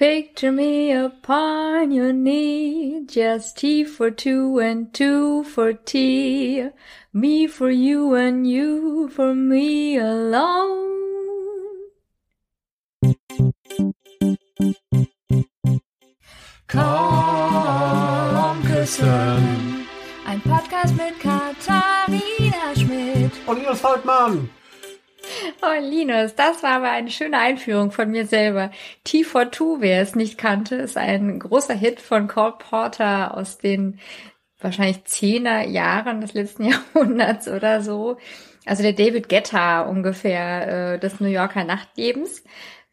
Picture me upon your knee, just T for two and two for tea, me for you and you for me alone. Komm küssen. Ein Podcast mit Katharina Schmidt. Und Linus Volkmann. Oh, Linus, das war aber eine schöne Einführung von mir selber. T42, wer es nicht kannte, ist ein großer Hit von Cole Porter aus den wahrscheinlich zehner Jahren des letzten Jahrhunderts oder so. Also der David Guetta ungefähr äh, des New Yorker Nachtlebens.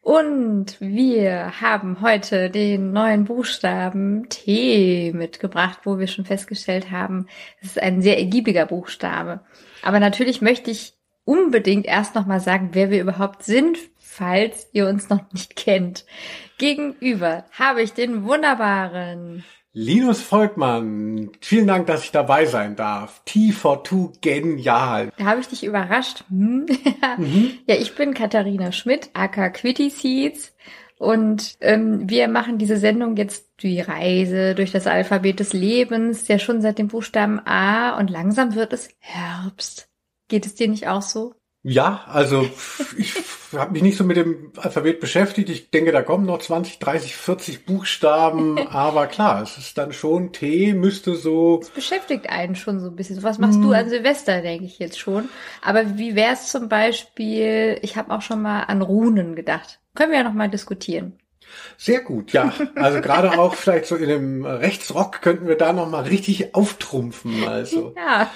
Und wir haben heute den neuen Buchstaben T mitgebracht, wo wir schon festgestellt haben, es ist ein sehr ergiebiger Buchstabe. Aber natürlich möchte ich unbedingt erst nochmal sagen, wer wir überhaupt sind, falls ihr uns noch nicht kennt. Gegenüber habe ich den wunderbaren Linus Volkmann, vielen Dank, dass ich dabei sein darf. T42 genial. Da habe ich dich überrascht. Hm? mhm. Ja, ich bin Katharina Schmidt, aka Quitty Seeds. Und ähm, wir machen diese Sendung jetzt die Reise durch das Alphabet des Lebens, ja schon seit dem Buchstaben A und langsam wird es Herbst. Geht es dir nicht auch so? Ja, also ich habe mich nicht so mit dem Alphabet beschäftigt. Ich denke, da kommen noch 20, 30, 40 Buchstaben. aber klar, es ist dann schon T, müsste so. Es beschäftigt einen schon so ein bisschen. Was machst hm. du an Silvester, denke ich jetzt schon. Aber wie wäre es zum Beispiel, ich habe auch schon mal an Runen gedacht. Können wir ja noch mal diskutieren. Sehr gut, ja. Also gerade auch vielleicht so in dem Rechtsrock könnten wir da noch mal richtig auftrumpfen. Also ja,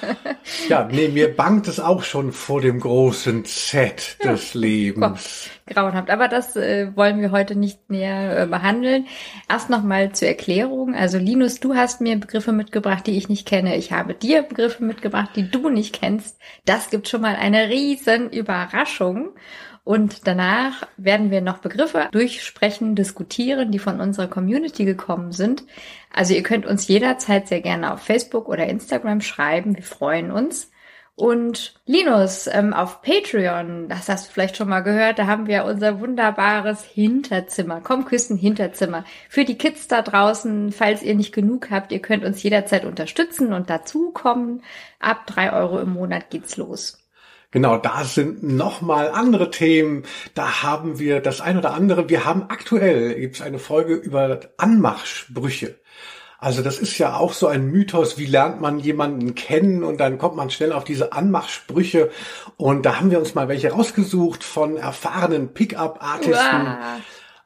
ja, nee, mir bangt es auch schon vor dem großen Z des Lebens. Boah, grauenhaft. Aber das äh, wollen wir heute nicht näher äh, behandeln. Erst noch mal zur Erklärung. Also Linus, du hast mir Begriffe mitgebracht, die ich nicht kenne. Ich habe dir Begriffe mitgebracht, die du nicht kennst. Das gibt schon mal eine riesen Überraschung. Und danach werden wir noch Begriffe durchsprechen, diskutieren, die von unserer Community gekommen sind. Also ihr könnt uns jederzeit sehr gerne auf Facebook oder Instagram schreiben. Wir freuen uns. Und Linus, ähm, auf Patreon, das hast du vielleicht schon mal gehört, da haben wir unser wunderbares Hinterzimmer. Komm küssen Hinterzimmer. Für die Kids da draußen, falls ihr nicht genug habt, ihr könnt uns jederzeit unterstützen und dazukommen. Ab drei Euro im Monat geht's los. Genau, da sind nochmal andere Themen. Da haben wir das ein oder andere. Wir haben aktuell, gibt es eine Folge über Anmachsprüche. Also das ist ja auch so ein Mythos, wie lernt man jemanden kennen und dann kommt man schnell auf diese Anmachsprüche und da haben wir uns mal welche rausgesucht von erfahrenen Pickup-Artisten. Wow.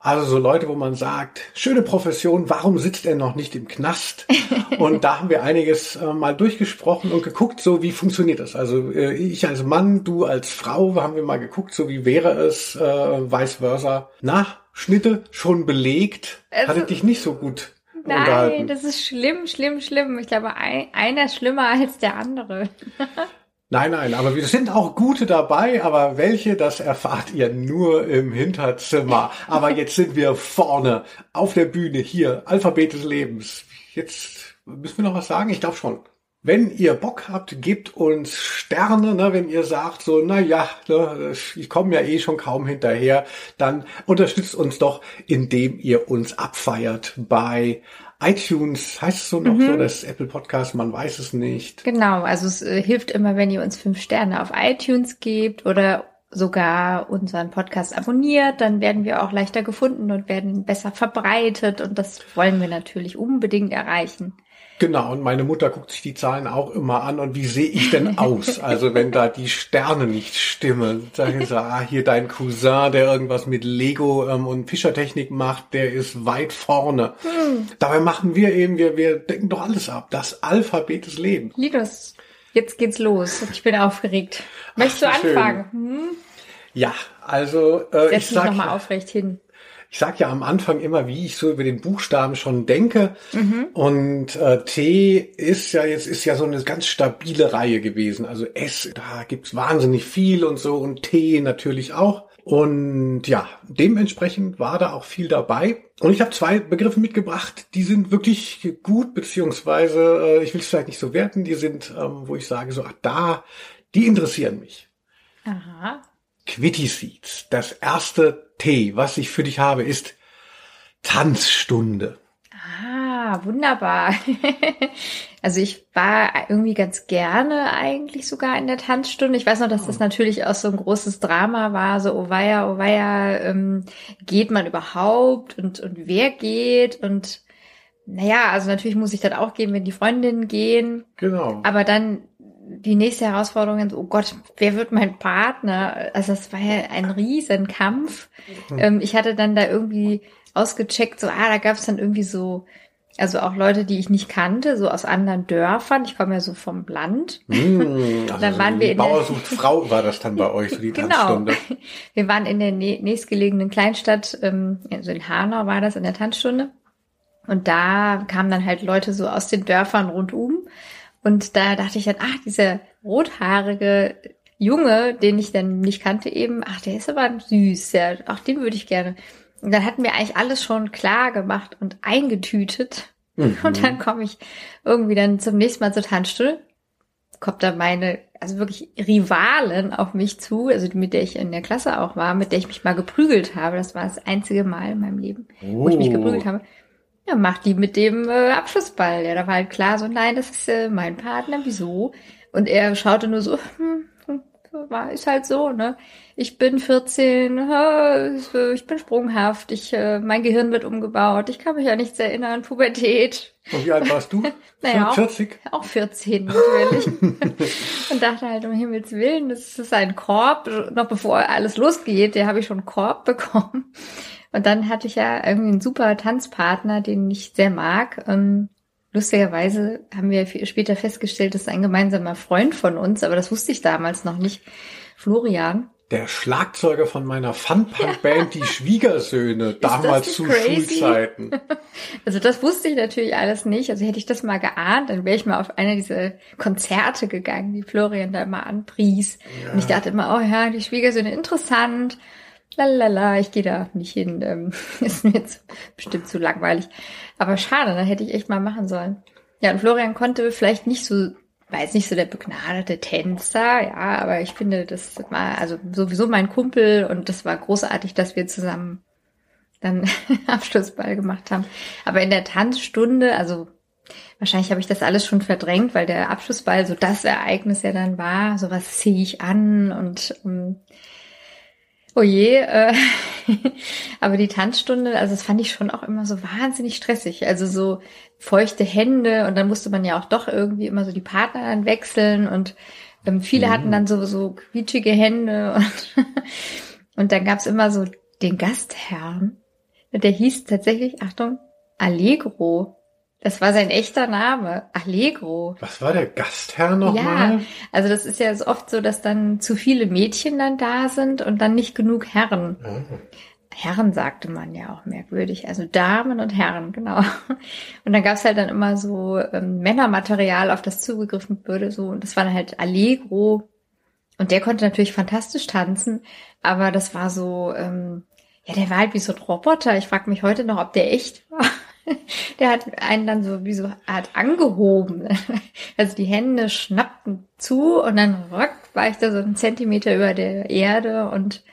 Also so Leute, wo man sagt, schöne Profession, warum sitzt er noch nicht im Knast? Und da haben wir einiges äh, mal durchgesprochen und geguckt, so wie funktioniert das? Also äh, ich als Mann, du als Frau, haben wir mal geguckt, so wie wäre es, äh, vice versa. Na, Schnitte schon belegt, also, hatte dich nicht so gut Nein, das ist schlimm, schlimm, schlimm. Ich glaube, ein, einer ist schlimmer als der andere. Nein, nein, aber wir sind auch gute dabei, aber welche, das erfahrt ihr nur im Hinterzimmer. Aber jetzt sind wir vorne auf der Bühne hier, Alphabet des Lebens. Jetzt müssen wir noch was sagen? Ich glaube schon. Wenn ihr Bock habt, gebt uns Sterne, ne, wenn ihr sagt so, na ja, ne, ich komme ja eh schon kaum hinterher, dann unterstützt uns doch, indem ihr uns abfeiert bei iTunes, heißt es so noch mhm. so, das Apple Podcast, man weiß es nicht. Genau, also es äh, hilft immer, wenn ihr uns fünf Sterne auf iTunes gebt oder sogar unseren Podcast abonniert, dann werden wir auch leichter gefunden und werden besser verbreitet und das wollen wir natürlich unbedingt erreichen. Genau, und meine Mutter guckt sich die Zahlen auch immer an und wie sehe ich denn aus? Also wenn da die Sterne nicht stimmen, sagen sie, ah, hier dein Cousin, der irgendwas mit Lego ähm, und Fischertechnik macht, der ist weit vorne. Hm. Dabei machen wir eben, wir, wir decken doch alles ab. Das Alphabet des Lebens. Linus, jetzt geht's los. Ich bin aufgeregt. Möchtest Ach, du anfangen? Hm? Ja, also äh, Setz ich sag, nochmal aufrecht hin ich sage ja am Anfang immer, wie ich so über den Buchstaben schon denke. Mhm. Und äh, T ist ja jetzt ist ja so eine ganz stabile Reihe gewesen. Also S, da gibt's wahnsinnig viel und so und T natürlich auch. Und ja, dementsprechend war da auch viel dabei. Und ich habe zwei Begriffe mitgebracht, die sind wirklich gut, beziehungsweise äh, ich will es vielleicht nicht so werten, die sind, ähm, wo ich sage, so, ach da, die interessieren mich. Aha. Quitty Seeds, das erste T, was ich für dich habe, ist Tanzstunde. Ah, wunderbar. also ich war irgendwie ganz gerne eigentlich sogar in der Tanzstunde. Ich weiß noch, dass das natürlich auch so ein großes Drama war, so oh weia, oh weia, ähm, geht man überhaupt und, und wer geht und naja, also natürlich muss ich dann auch gehen, wenn die Freundinnen gehen. Genau. Aber dann die nächste Herausforderung, oh Gott, wer wird mein Partner? Also das war ja ein Riesenkampf. Mhm. Ähm, ich hatte dann da irgendwie ausgecheckt, so, ah, da gab es dann irgendwie so, also auch Leute, die ich nicht kannte, so aus anderen Dörfern. Ich komme ja so vom Land. Mm, also dann waren wir in Bauer sucht Frau war das dann bei euch, so die genau. Tanzstunde. Wir waren in der nächstgelegenen Kleinstadt, ähm, also in Hanau war das in der Tanzstunde. Und da kamen dann halt Leute so aus den Dörfern rundum. Und da dachte ich dann, ach, dieser rothaarige Junge, den ich dann nicht kannte eben, ach, der ist aber süß, ja, auch den würde ich gerne. Und dann hatten wir eigentlich alles schon klar gemacht und eingetütet. Mhm. Und dann komme ich irgendwie dann zum nächsten Mal zur Tanzstunde, kommt da meine, also wirklich Rivalen auf mich zu, also mit der ich in der Klasse auch war, mit der ich mich mal geprügelt habe. Das war das einzige Mal in meinem Leben, oh. wo ich mich geprügelt oh. habe. Ja, mach die mit dem äh, Abschlussball. Ja, da war halt klar so, nein, das ist äh, mein Partner, wieso? Und er schaute nur so, hm, hm, war, ist halt so, ne? Ich bin 14, äh, ich bin sprunghaft, ich, äh, mein Gehirn wird umgebaut, ich kann mich ja nichts erinnern, Pubertät. Und wie alt warst du? naja, 40? Auch, auch 14 natürlich. und dachte halt, um Himmels Willen, das ist ein Korb, noch bevor alles losgeht, der habe ich schon einen Korb bekommen. Und dann hatte ich ja irgendwie einen super Tanzpartner, den ich sehr mag. Ähm, lustigerweise haben wir später festgestellt, das ist ein gemeinsamer Freund von uns, aber das wusste ich damals noch nicht. Florian. Der Schlagzeuger von meiner Funpunk-Band, ja. die Schwiegersöhne, damals zu crazy? Schulzeiten. Also das wusste ich natürlich alles nicht. Also hätte ich das mal geahnt, dann wäre ich mal auf einer dieser Konzerte gegangen, die Florian da immer anpries. Ja. Und ich dachte immer, oh ja, die Schwiegersöhne, interessant lalala, ich gehe da nicht hin, ähm, ist mir jetzt bestimmt zu langweilig. Aber schade, da hätte ich echt mal machen sollen. Ja, und Florian konnte vielleicht nicht so, jetzt nicht so der begnadete Tänzer, ja, aber ich finde, das war also sowieso mein Kumpel und das war großartig, dass wir zusammen dann Abschlussball gemacht haben. Aber in der Tanzstunde, also wahrscheinlich habe ich das alles schon verdrängt, weil der Abschlussball so das Ereignis ja dann war, so was ziehe ich an und um, ähm, Oh je, äh, aber die Tanzstunde, also das fand ich schon auch immer so wahnsinnig stressig. Also so feuchte Hände und dann musste man ja auch doch irgendwie immer so die Partner dann wechseln und ähm, viele mhm. hatten dann so, so quietschige Hände und, und dann gab's immer so den Gastherrn. Der hieß tatsächlich, Achtung, Allegro. Das war sein echter Name, Allegro. Was war der Gastherr nochmal? Ja, also das ist ja oft so, dass dann zu viele Mädchen dann da sind und dann nicht genug Herren. Oh. Herren sagte man ja auch merkwürdig, also Damen und Herren, genau. Und dann gab's halt dann immer so ähm, Männermaterial, auf das zugegriffen würde, so und das war dann halt Allegro. Und der konnte natürlich fantastisch tanzen, aber das war so, ähm, ja, der war halt wie so ein Roboter. Ich frage mich heute noch, ob der echt war. Der hat einen dann so wie so Art angehoben. Also die Hände schnappten zu und dann rock war ich da so einen Zentimeter über der Erde und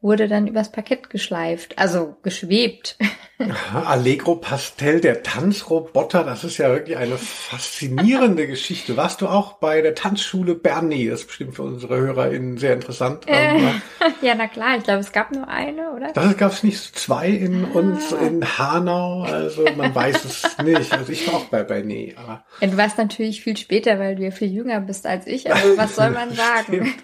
wurde dann übers Parkett geschleift, also geschwebt. Aha, Allegro Pastel, der Tanzroboter, das ist ja wirklich eine faszinierende Geschichte. Warst du auch bei der Tanzschule Bernie? Das ist bestimmt für unsere HörerInnen sehr interessant. Äh, ja, na klar, ich glaube, es gab nur eine, oder? Das gab es nicht zwei in ah. uns in Hanau, also man weiß es nicht. Also ich war auch bei Bernie. Aber ja, du warst natürlich viel später, weil du ja viel jünger bist als ich, aber was soll man sagen?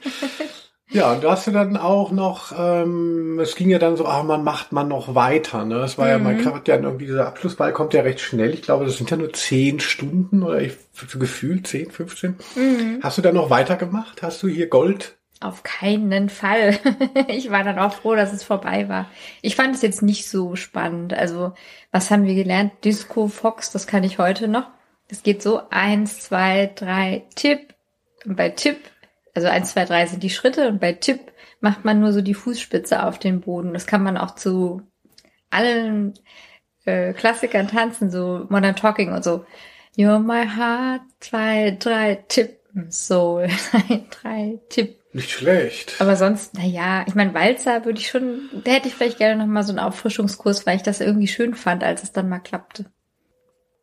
Ja, und da hast du dann auch noch, ähm, es ging ja dann so, ah, man macht man noch weiter, ne? Es war mhm. ja, man hat ja irgendwie, dieser Abschlussball kommt ja recht schnell. Ich glaube, das sind ja nur zehn Stunden oder ich, so gefühlt zehn, 15. Mhm. Hast du dann noch weitergemacht? Hast du hier Gold? Auf keinen Fall. ich war dann auch froh, dass es vorbei war. Ich fand es jetzt nicht so spannend. Also, was haben wir gelernt? Disco Fox, das kann ich heute noch. Es geht so eins, zwei, drei, Tipp. Und bei Tipp also eins, zwei, drei sind die Schritte und bei Tipp macht man nur so die Fußspitze auf den Boden. Das kann man auch zu allen äh, Klassikern tanzen, so Modern Talking und so. You're my heart, zwei, drei, Tipp, Soul, zwei, drei, Tipp. Nicht schlecht. Aber sonst, na ja, ich meine, Walzer würde ich schon, da hätte ich vielleicht gerne noch mal so einen Auffrischungskurs, weil ich das irgendwie schön fand, als es dann mal klappte.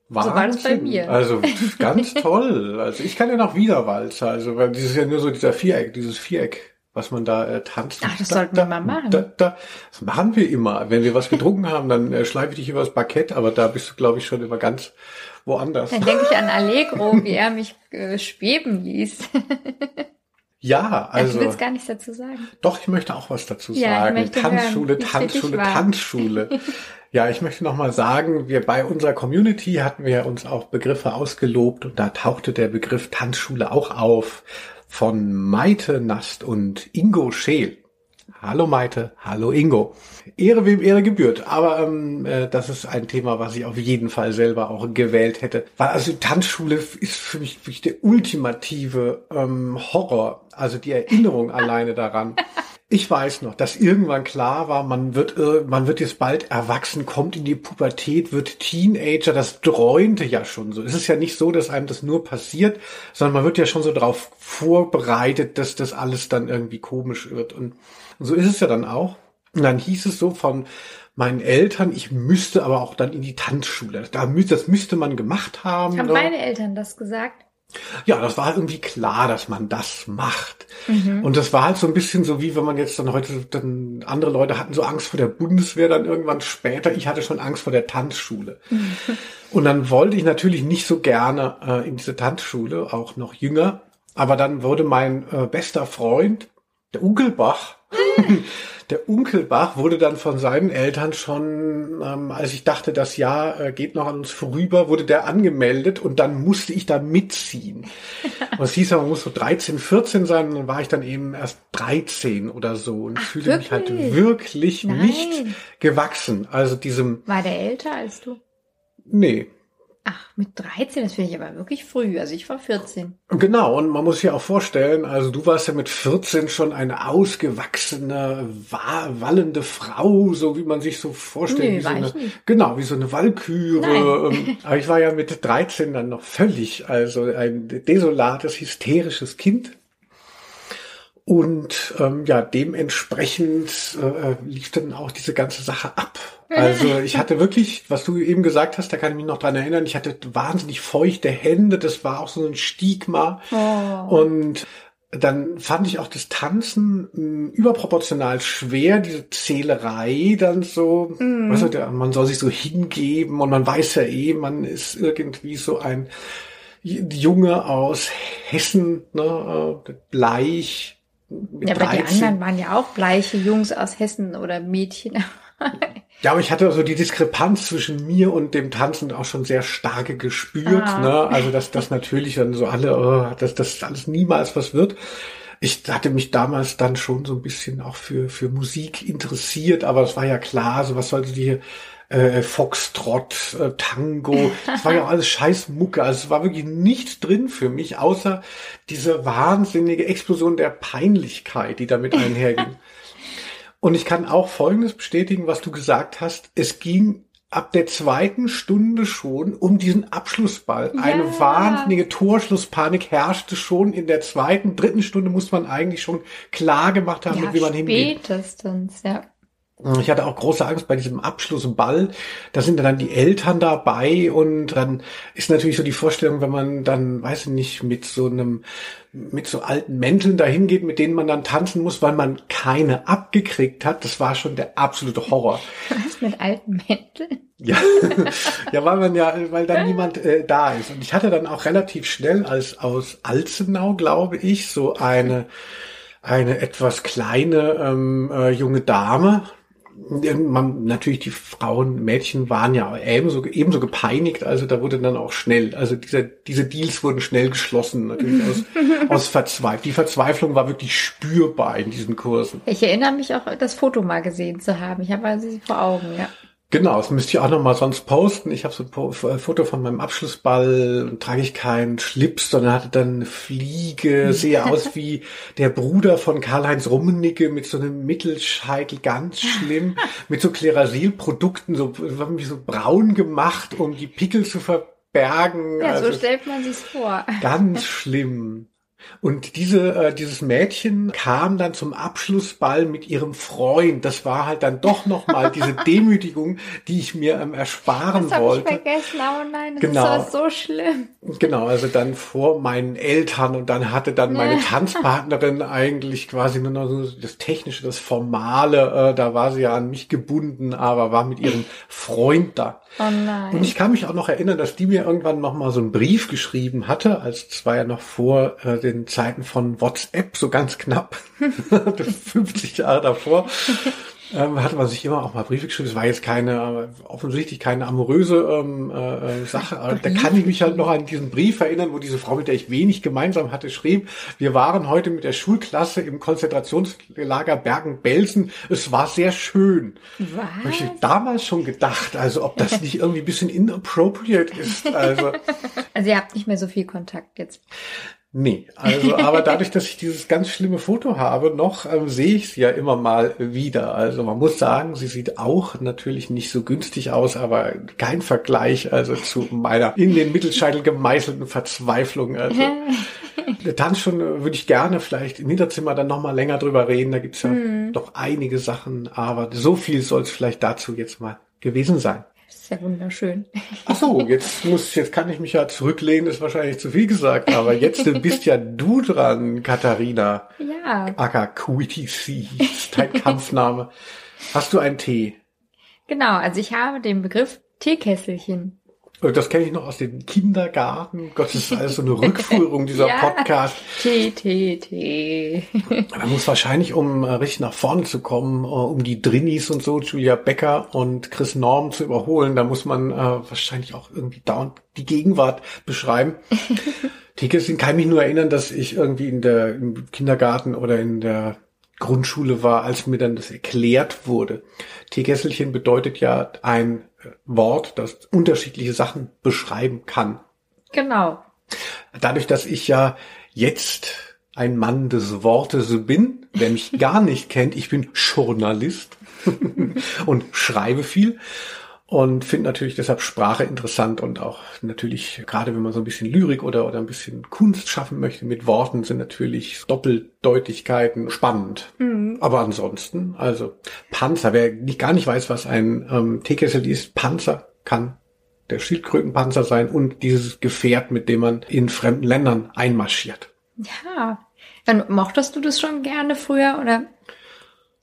Wahnsinn. So war das bei mir. Also ganz toll. Also ich kann ja noch wieder Walzer. Also weil dieses ist ja nur so dieser Viereck, dieses Viereck, was man da äh, tanzt. Ach, das da, sollten da, wir mal machen. Da, da, das machen wir immer. Wenn wir was getrunken haben, dann äh, schleife ich dich übers Parkett, aber da bist du, glaube ich, schon immer ganz woanders. Dann denke ich an Allegro, wie er mich äh, schweben ließ. Ja, also. ich will gar nichts dazu sagen. Doch, ich möchte auch was dazu Ja, sagen. Tanzschule, hören, Tanzschule. Tanzschule. Ja, ich möchte noch mal sagen, wir bei unserer Community hatten wir uns auch Begriffe ausgelobt und da tauchte der Begriff Tanzschule auch auf von Maite Nast und Ingo Scheel. Hallo Maite, hallo Ingo. Ehre wem Ehre gebührt. Aber ähm, äh, das ist ein Thema, was ich auf jeden Fall selber auch gewählt hätte. Weil also Tanzschule ist für mich wirklich der ultimative ähm, Horror. Also die Erinnerung alleine daran. Ich weiß noch, dass irgendwann klar war, man wird, äh, man wird jetzt bald erwachsen, kommt in die Pubertät, wird Teenager. Das träumte ja schon so. Es ist ja nicht so, dass einem das nur passiert, sondern man wird ja schon so darauf vorbereitet, dass das alles dann irgendwie komisch wird. Und, und so ist es ja dann auch. Und dann hieß es so von meinen Eltern, ich müsste aber auch dann in die Tanzschule. Da, das müsste man gemacht haben. Haben ne? meine Eltern das gesagt? Ja, das war irgendwie klar, dass man das macht. Mhm. Und das war halt so ein bisschen so, wie wenn man jetzt dann heute, dann andere Leute hatten so Angst vor der Bundeswehr dann irgendwann später. Ich hatte schon Angst vor der Tanzschule. Und dann wollte ich natürlich nicht so gerne äh, in diese Tanzschule, auch noch jünger. Aber dann wurde mein äh, bester Freund, der Unkelbach, der Unkelbach wurde dann von seinen Eltern schon, ähm, als ich dachte, das Jahr äh, geht noch an uns vorüber, wurde der angemeldet und dann musste ich da mitziehen. Und es hieß ja, man muss so 13, 14 sein und dann war ich dann eben erst 13 oder so und Ach, fühlte mich halt wirklich? wirklich Nein. nicht gewachsen. Also diesem, War der älter als du? nee, Ach, mit 13, das finde ich aber wirklich früh. Also ich war 14. Genau, und man muss sich auch vorstellen, also du warst ja mit 14 schon eine ausgewachsene, wa- wallende Frau, so wie man sich so vorstellt. Nee, wie so eine. Genau, wie so eine Walküre. Ähm, Aber ich war ja mit 13 dann noch völlig, also ein desolates, hysterisches Kind. Und ähm, ja, dementsprechend äh, lief dann auch diese ganze Sache ab. Also ich hatte wirklich, was du eben gesagt hast, da kann ich mich noch dran erinnern, ich hatte wahnsinnig feuchte Hände, das war auch so ein Stigma. Oh. Und dann fand ich auch das Tanzen mh, überproportional schwer, diese Zählerei dann so, Mhm. weißt du, man soll sich so hingeben und man weiß ja eh, man ist irgendwie so ein Junge aus Hessen, ne, äh, bleich. Ja, aber die 13. anderen waren ja auch bleiche Jungs aus Hessen oder Mädchen. Ja, aber ich hatte so die Diskrepanz zwischen mir und dem Tanzen auch schon sehr starke gespürt. Ah. Ne? Also dass das natürlich dann so alle, oh, dass das alles niemals was wird. Ich hatte mich damals dann schon so ein bisschen auch für für Musik interessiert, aber es war ja klar, so was sollte die äh, Foxtrot, äh, Tango, das war ja auch alles Scheißmucke. Also es war wirklich nichts drin für mich, außer diese wahnsinnige Explosion der Peinlichkeit, die damit einherging. Und ich kann auch Folgendes bestätigen, was du gesagt hast. Es ging ab der zweiten Stunde schon um diesen Abschlussball. Ja. Eine wahnsinnige Torschlusspanik herrschte schon in der zweiten, dritten Stunde muss man eigentlich schon klar gemacht haben, ja, mit wie man hingeht. spätestens, ja. Ich hatte auch große Angst bei diesem Abschlussball. Da sind dann die Eltern dabei und dann ist natürlich so die Vorstellung, wenn man dann, weiß ich nicht, mit so einem, mit so alten Mänteln dahin geht, mit denen man dann tanzen muss, weil man keine abgekriegt hat. Das war schon der absolute Horror. Was mit alten Mänteln? Ja, ja, weil man ja, weil dann niemand äh, da ist. Und ich hatte dann auch relativ schnell als aus Alzenau, glaube ich, so eine eine etwas kleine ähm, äh, junge Dame. Man, natürlich die Frauen, Mädchen waren ja ebenso, ebenso gepeinigt, also da wurde dann auch schnell, also diese, diese Deals wurden schnell geschlossen, natürlich aus, aus Verzweiflung. Die Verzweiflung war wirklich spürbar in diesen Kursen. Ich erinnere mich auch, das Foto mal gesehen zu haben. Ich habe also sie vor Augen, ja. Genau, das müsste ich auch noch mal sonst posten. Ich habe so ein Po- Foto von meinem Abschlussball und trage ich keinen Schlips, sondern hatte dann eine Fliege, sehe aus wie der Bruder von Karl-Heinz Rummenigge mit so einem Mittelscheitel, ganz schlimm, mit so Klerasil-Produkten, so, haben mich so braun gemacht, um die Pickel zu verbergen. Ja, so Also stellt man sich's vor. ganz schlimm. Und diese, äh, dieses Mädchen kam dann zum Abschlussball mit ihrem Freund. Das war halt dann doch nochmal diese Demütigung, die ich mir ähm, ersparen das wollte. Ich vergessen, oh nein, das Genau. ist so schlimm. Genau, also dann vor meinen Eltern und dann hatte dann meine. Tanzpartnerin eigentlich quasi nur noch so das Technische, das Formale. Äh, da war sie ja an mich gebunden, aber war mit ihrem Freund da. Oh nein. Und ich kann mich auch noch erinnern, dass die mir irgendwann noch mal so einen Brief geschrieben hatte, als es war ja noch vor äh, den Zeiten von WhatsApp, so ganz knapp, 50 Jahre davor. Ähm, hatte man sich immer auch mal Briefe geschrieben. Es war jetzt keine, offensichtlich keine amoröse ähm, äh, Sache. Aber da kann ich mich halt noch an diesen Brief erinnern, wo diese Frau, mit der ich wenig gemeinsam hatte, schrieb, wir waren heute mit der Schulklasse im Konzentrationslager Bergen-Belsen. Es war sehr schön. Habe ich Was? damals schon gedacht, also ob das nicht irgendwie ein bisschen inappropriate ist. Also Also ihr habt nicht mehr so viel Kontakt jetzt. Nee, also aber dadurch, dass ich dieses ganz schlimme Foto habe, noch ähm, sehe ich sie ja immer mal wieder. Also man muss sagen, sie sieht auch natürlich nicht so günstig aus, aber kein Vergleich also zu meiner in den Mittelscheitel gemeißelten Verzweiflung. Also der Tanzstunde würde ich gerne vielleicht im Hinterzimmer dann noch mal länger drüber reden. Da gibt's ja doch einige Sachen, aber so viel soll es vielleicht dazu jetzt mal gewesen sein. Das ist ja wunderschön. Ach so, jetzt muss, jetzt kann ich mich ja zurücklehnen, ist wahrscheinlich zu viel gesagt, aber jetzt bist ja du dran, Katharina. Ja, Aka Quitty Seas, dein Kampfname. Hast du einen Tee? genau. Also ich habe den Begriff Teekesselchen. Und Das kenne ich noch aus dem Kindergarten. Gott, das ist alles so eine Rückführung dieser Ja. Podcast. Tee, Tee, Tee. Da muss wahrscheinlich, um äh, richtig nach vorne zu kommen, äh, um die Drinnies und so, Julia Becker und Chris Norm zu überholen, da muss man äh, wahrscheinlich auch irgendwie dauernd die Gegenwart beschreiben. Teekesselchen kann mich nur erinnern, dass ich irgendwie in der im Kindergarten oder in der Grundschule war, als mir dann das erklärt wurde. Teekesselchen bedeutet ja ein Wort, das unterschiedliche Sachen beschreiben kann. Genau. Dadurch, dass ich ja jetzt ein Mann des Wortes bin, wer mich gar nicht kennt, ich bin Journalist und schreibe viel und finde natürlich deshalb Sprache interessant und auch natürlich, gerade wenn man so ein bisschen Lyrik oder, oder ein bisschen Kunst schaffen möchte mit Worten, sind natürlich Doppeldeutigkeiten spannend. Aber ansonsten, also Panzer, wer nicht, gar nicht weiß, was ein ähm, Teekessel ist, Panzer kann der Schildkrötenpanzer sein und dieses Gefährt, mit dem man in fremden Ländern einmarschiert. Ja. Dann mochtest du das schon gerne früher oder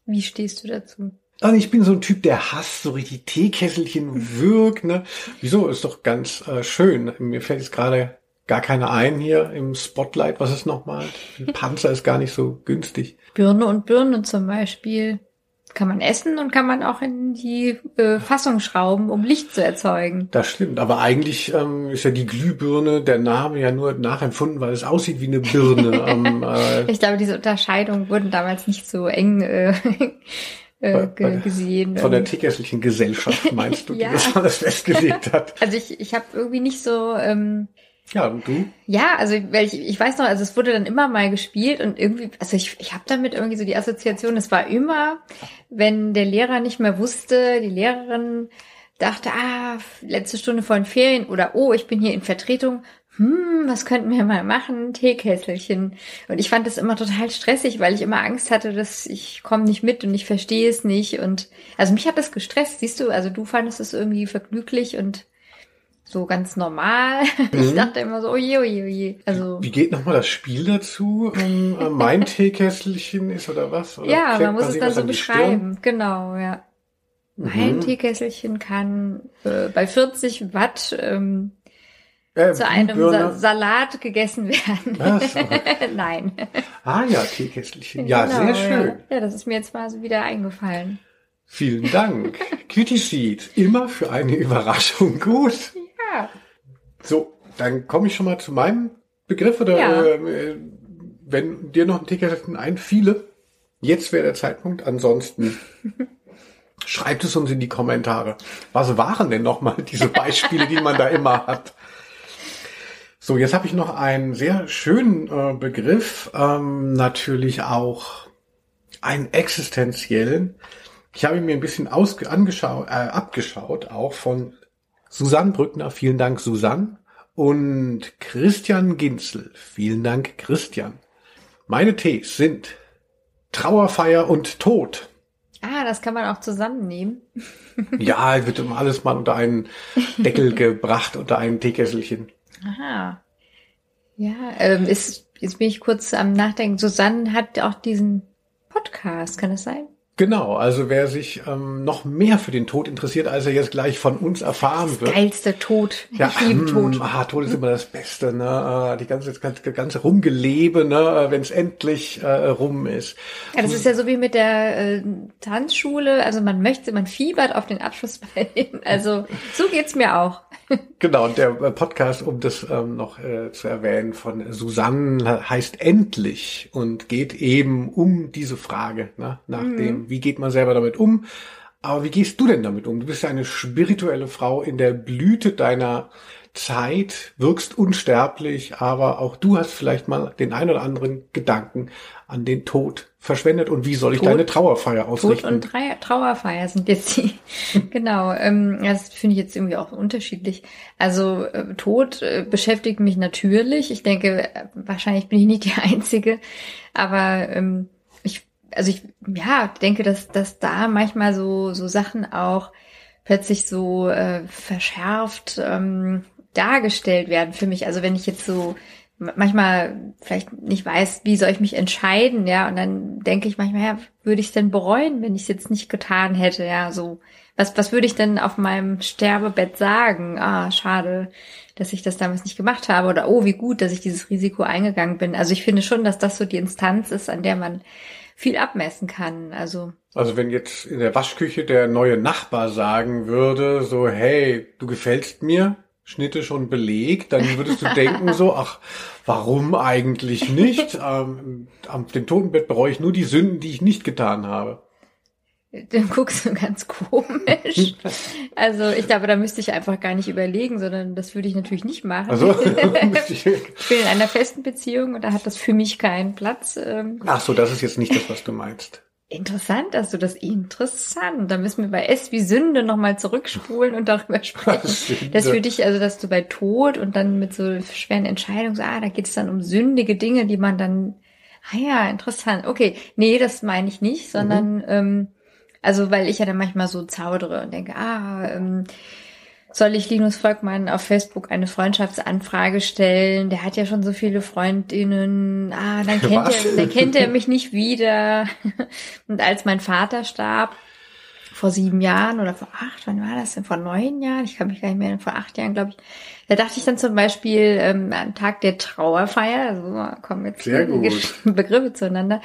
wie stehst du dazu? Also ich bin so ein Typ, der hasst so richtig Teekesselchen wirkt, ne? Wieso? Ist doch ganz äh, schön. Mir fällt jetzt gerade gar keiner ein hier im Spotlight. Was ist nochmal? Ein Panzer ist gar nicht so günstig. Birne und Birne zum Beispiel. Kann man essen und kann man auch in die äh, Fassung schrauben, um Licht zu erzeugen. Das stimmt. Aber eigentlich ähm, ist ja die Glühbirne der Name ja nur nachempfunden, weil es aussieht wie eine Birne. ähm, äh, Ich glaube, diese Unterscheidungen wurden damals nicht so eng äh, äh, ge gesehen. von der Ähm, Teekesselchen Gesellschaft meinst du, Ja. die das alles festgelegt hat. also ich, ich habe irgendwie nicht so, ähm, Ja, und du? ja, also weil ich, ich weiß noch, also es wurde dann immer mal gespielt und irgendwie, also ich, ich habe damit irgendwie so die Assoziation, es war immer, wenn der Lehrer nicht mehr wusste, die Lehrerin dachte, ah, letzte Stunde vor den Ferien oder oh, ich bin hier in Vertretung, hm, was könnten wir mal machen? Teekesselchen. Und ich fand das immer total stressig, weil ich immer Angst hatte, dass ich komme nicht mit und ich verstehe es nicht. Und also mich hat das gestresst, siehst du, also du fandest es irgendwie vergnüglich und so ganz normal. Ich Mhm. dachte immer so, oje, oje, oje. Also Wie geht nochmal das Spiel dazu? Ähm, äh, mein Teekesselchen ist oder was? Oder ja, man muss es dann so beschreiben. Genau, ja. Mein Mhm. Teekesselchen kann äh, bei 40 Watt ähm, Äh, zu einem. Sa Salat gegessen werden. Was? Nein. Ah ja, Teekesselchen. Ja, Genau, sehr schön. Ja. ja, das ist mir jetzt mal so wieder eingefallen. Vielen Dank. Kitty Seed, immer für eine Überraschung gut. Ja. So, dann komme ich schon mal zu meinem Begriff oder Ja. äh, wenn dir noch ein Teekesselchen einfiele, jetzt wäre der Zeitpunkt. Ansonsten schreibt es uns in die Kommentare. Was waren denn nochmal diese Beispiele, die man da immer hat? So, jetzt habe ich noch einen sehr schönen äh, Begriff, ähm, natürlich auch einen existenziellen. Ich habe ihn mir ein bisschen ausge angeschaut, äh, abgeschaut, auch von Susanne Brückner. Vielen Dank, Susanne. und Christian Ginzel. Vielen Dank, Christian. Meine Tees sind Trauerfeier und Tod. Ah, das kann man auch zusammennehmen. ja, wird immer alles mal unter einen Deckel gebracht, unter ein Teekesselchen. Aha. Ja, ähm, ist, jetzt bin ich kurz am Nachdenken. Susanne hat auch diesen Podcast, kann das sein? Genau, also wer sich ähm, noch mehr für den Tod interessiert, als er jetzt gleich von uns erfahren das wird. Geilste Tod. Ja, ich liebe hm, Tod. Ah, Tod ist immer das Beste, ne? Äh, Die ganze, das ganze, ganze Rumgelebe, ne? Wenn es endlich äh, rum ist. Ja, das ist ja so wie mit der äh, Tanzschule. Also man möchte, man fiebert auf den Abschlussball hin. Also so geht's mir auch. Genau, und der Podcast, um das ähm, noch äh, zu erwähnen, von Susanne heißt Endlich und geht eben um diese Frage, ne? nach dem, wie geht man selber damit um. Aber wie gehst du denn damit um? Du bist ja eine spirituelle Frau in der Blüte deiner Zeit, wirkst unsterblich, aber auch du hast vielleicht mal den ein oder anderen Gedanken an den Tod verschwendet und wie soll ich Tod- deine Trauerfeier Tod ausrichten? und Drei Trauerfeier sind jetzt die. genau. Ähm, das finde ich jetzt irgendwie auch unterschiedlich. Also äh, Tod äh, beschäftigt mich natürlich. Ich denke, äh, wahrscheinlich bin ich nicht die Einzige. Aber ähm, ich, also ich, ja, denke, dass, dass da manchmal so, so Sachen auch plötzlich so äh, verschärft ähm, dargestellt werden für mich. Also wenn ich jetzt so manchmal vielleicht nicht weiß, wie soll ich mich entscheiden, ja, und dann denke ich manchmal, ja, würde ich es denn bereuen, wenn ich es jetzt nicht getan hätte, ja, so. Was, was würde ich denn auf meinem Sterbebett sagen? Ah, schade, dass ich das damals nicht gemacht habe. Oder oh, wie gut, dass ich dieses Risiko eingegangen bin. Also ich finde schon, dass das so die Instanz ist, an der man viel abmessen kann. Also Also wenn jetzt in der Waschküche der neue Nachbar sagen würde, so, hey, du gefällst mir, Schnitte schon belegt, dann würdest du denken so, ach, warum eigentlich nicht? Ähm, am dem Totenbett bereue ich nur die Sünden, die ich nicht getan habe. Dann guckst du ganz komisch. Also ich glaube, da müsste ich einfach gar nicht überlegen, sondern das würde ich natürlich nicht machen. Also, ich bin in einer festen Beziehung und da hat das für mich keinen Platz. Ähm, ach so, das ist jetzt nicht das, was du meinst. Interessant, dass du das interessant. Da müssen wir bei S wie Sünde nochmal zurückspulen und darüber sprechen. Das für dich, also dass du bei Tod und dann mit so schweren Entscheidungen, so, ah, da geht es dann um sündige Dinge, die man dann, ah ja, interessant. Okay, nee, das meine ich nicht, sondern ähm, also weil ich ja dann manchmal so zaudere und denke, ah, ähm, soll ich Linus Volkmann auf Facebook eine Freundschaftsanfrage stellen? Der hat ja schon so viele Freundinnen. Ah, dann kennt Was? er, dann kennt er mich nicht wieder. Und als mein Vater starb, vor sieben Jahren oder vor acht, wann war das denn? Vor neun Jahren? Ich kann mich gar nicht mehr erinnern, vor acht Jahren, glaube ich. Da dachte ich dann zum Beispiel ähm, am Tag der Trauerfeier, also kommen jetzt. Gesch- Begriffe zueinander.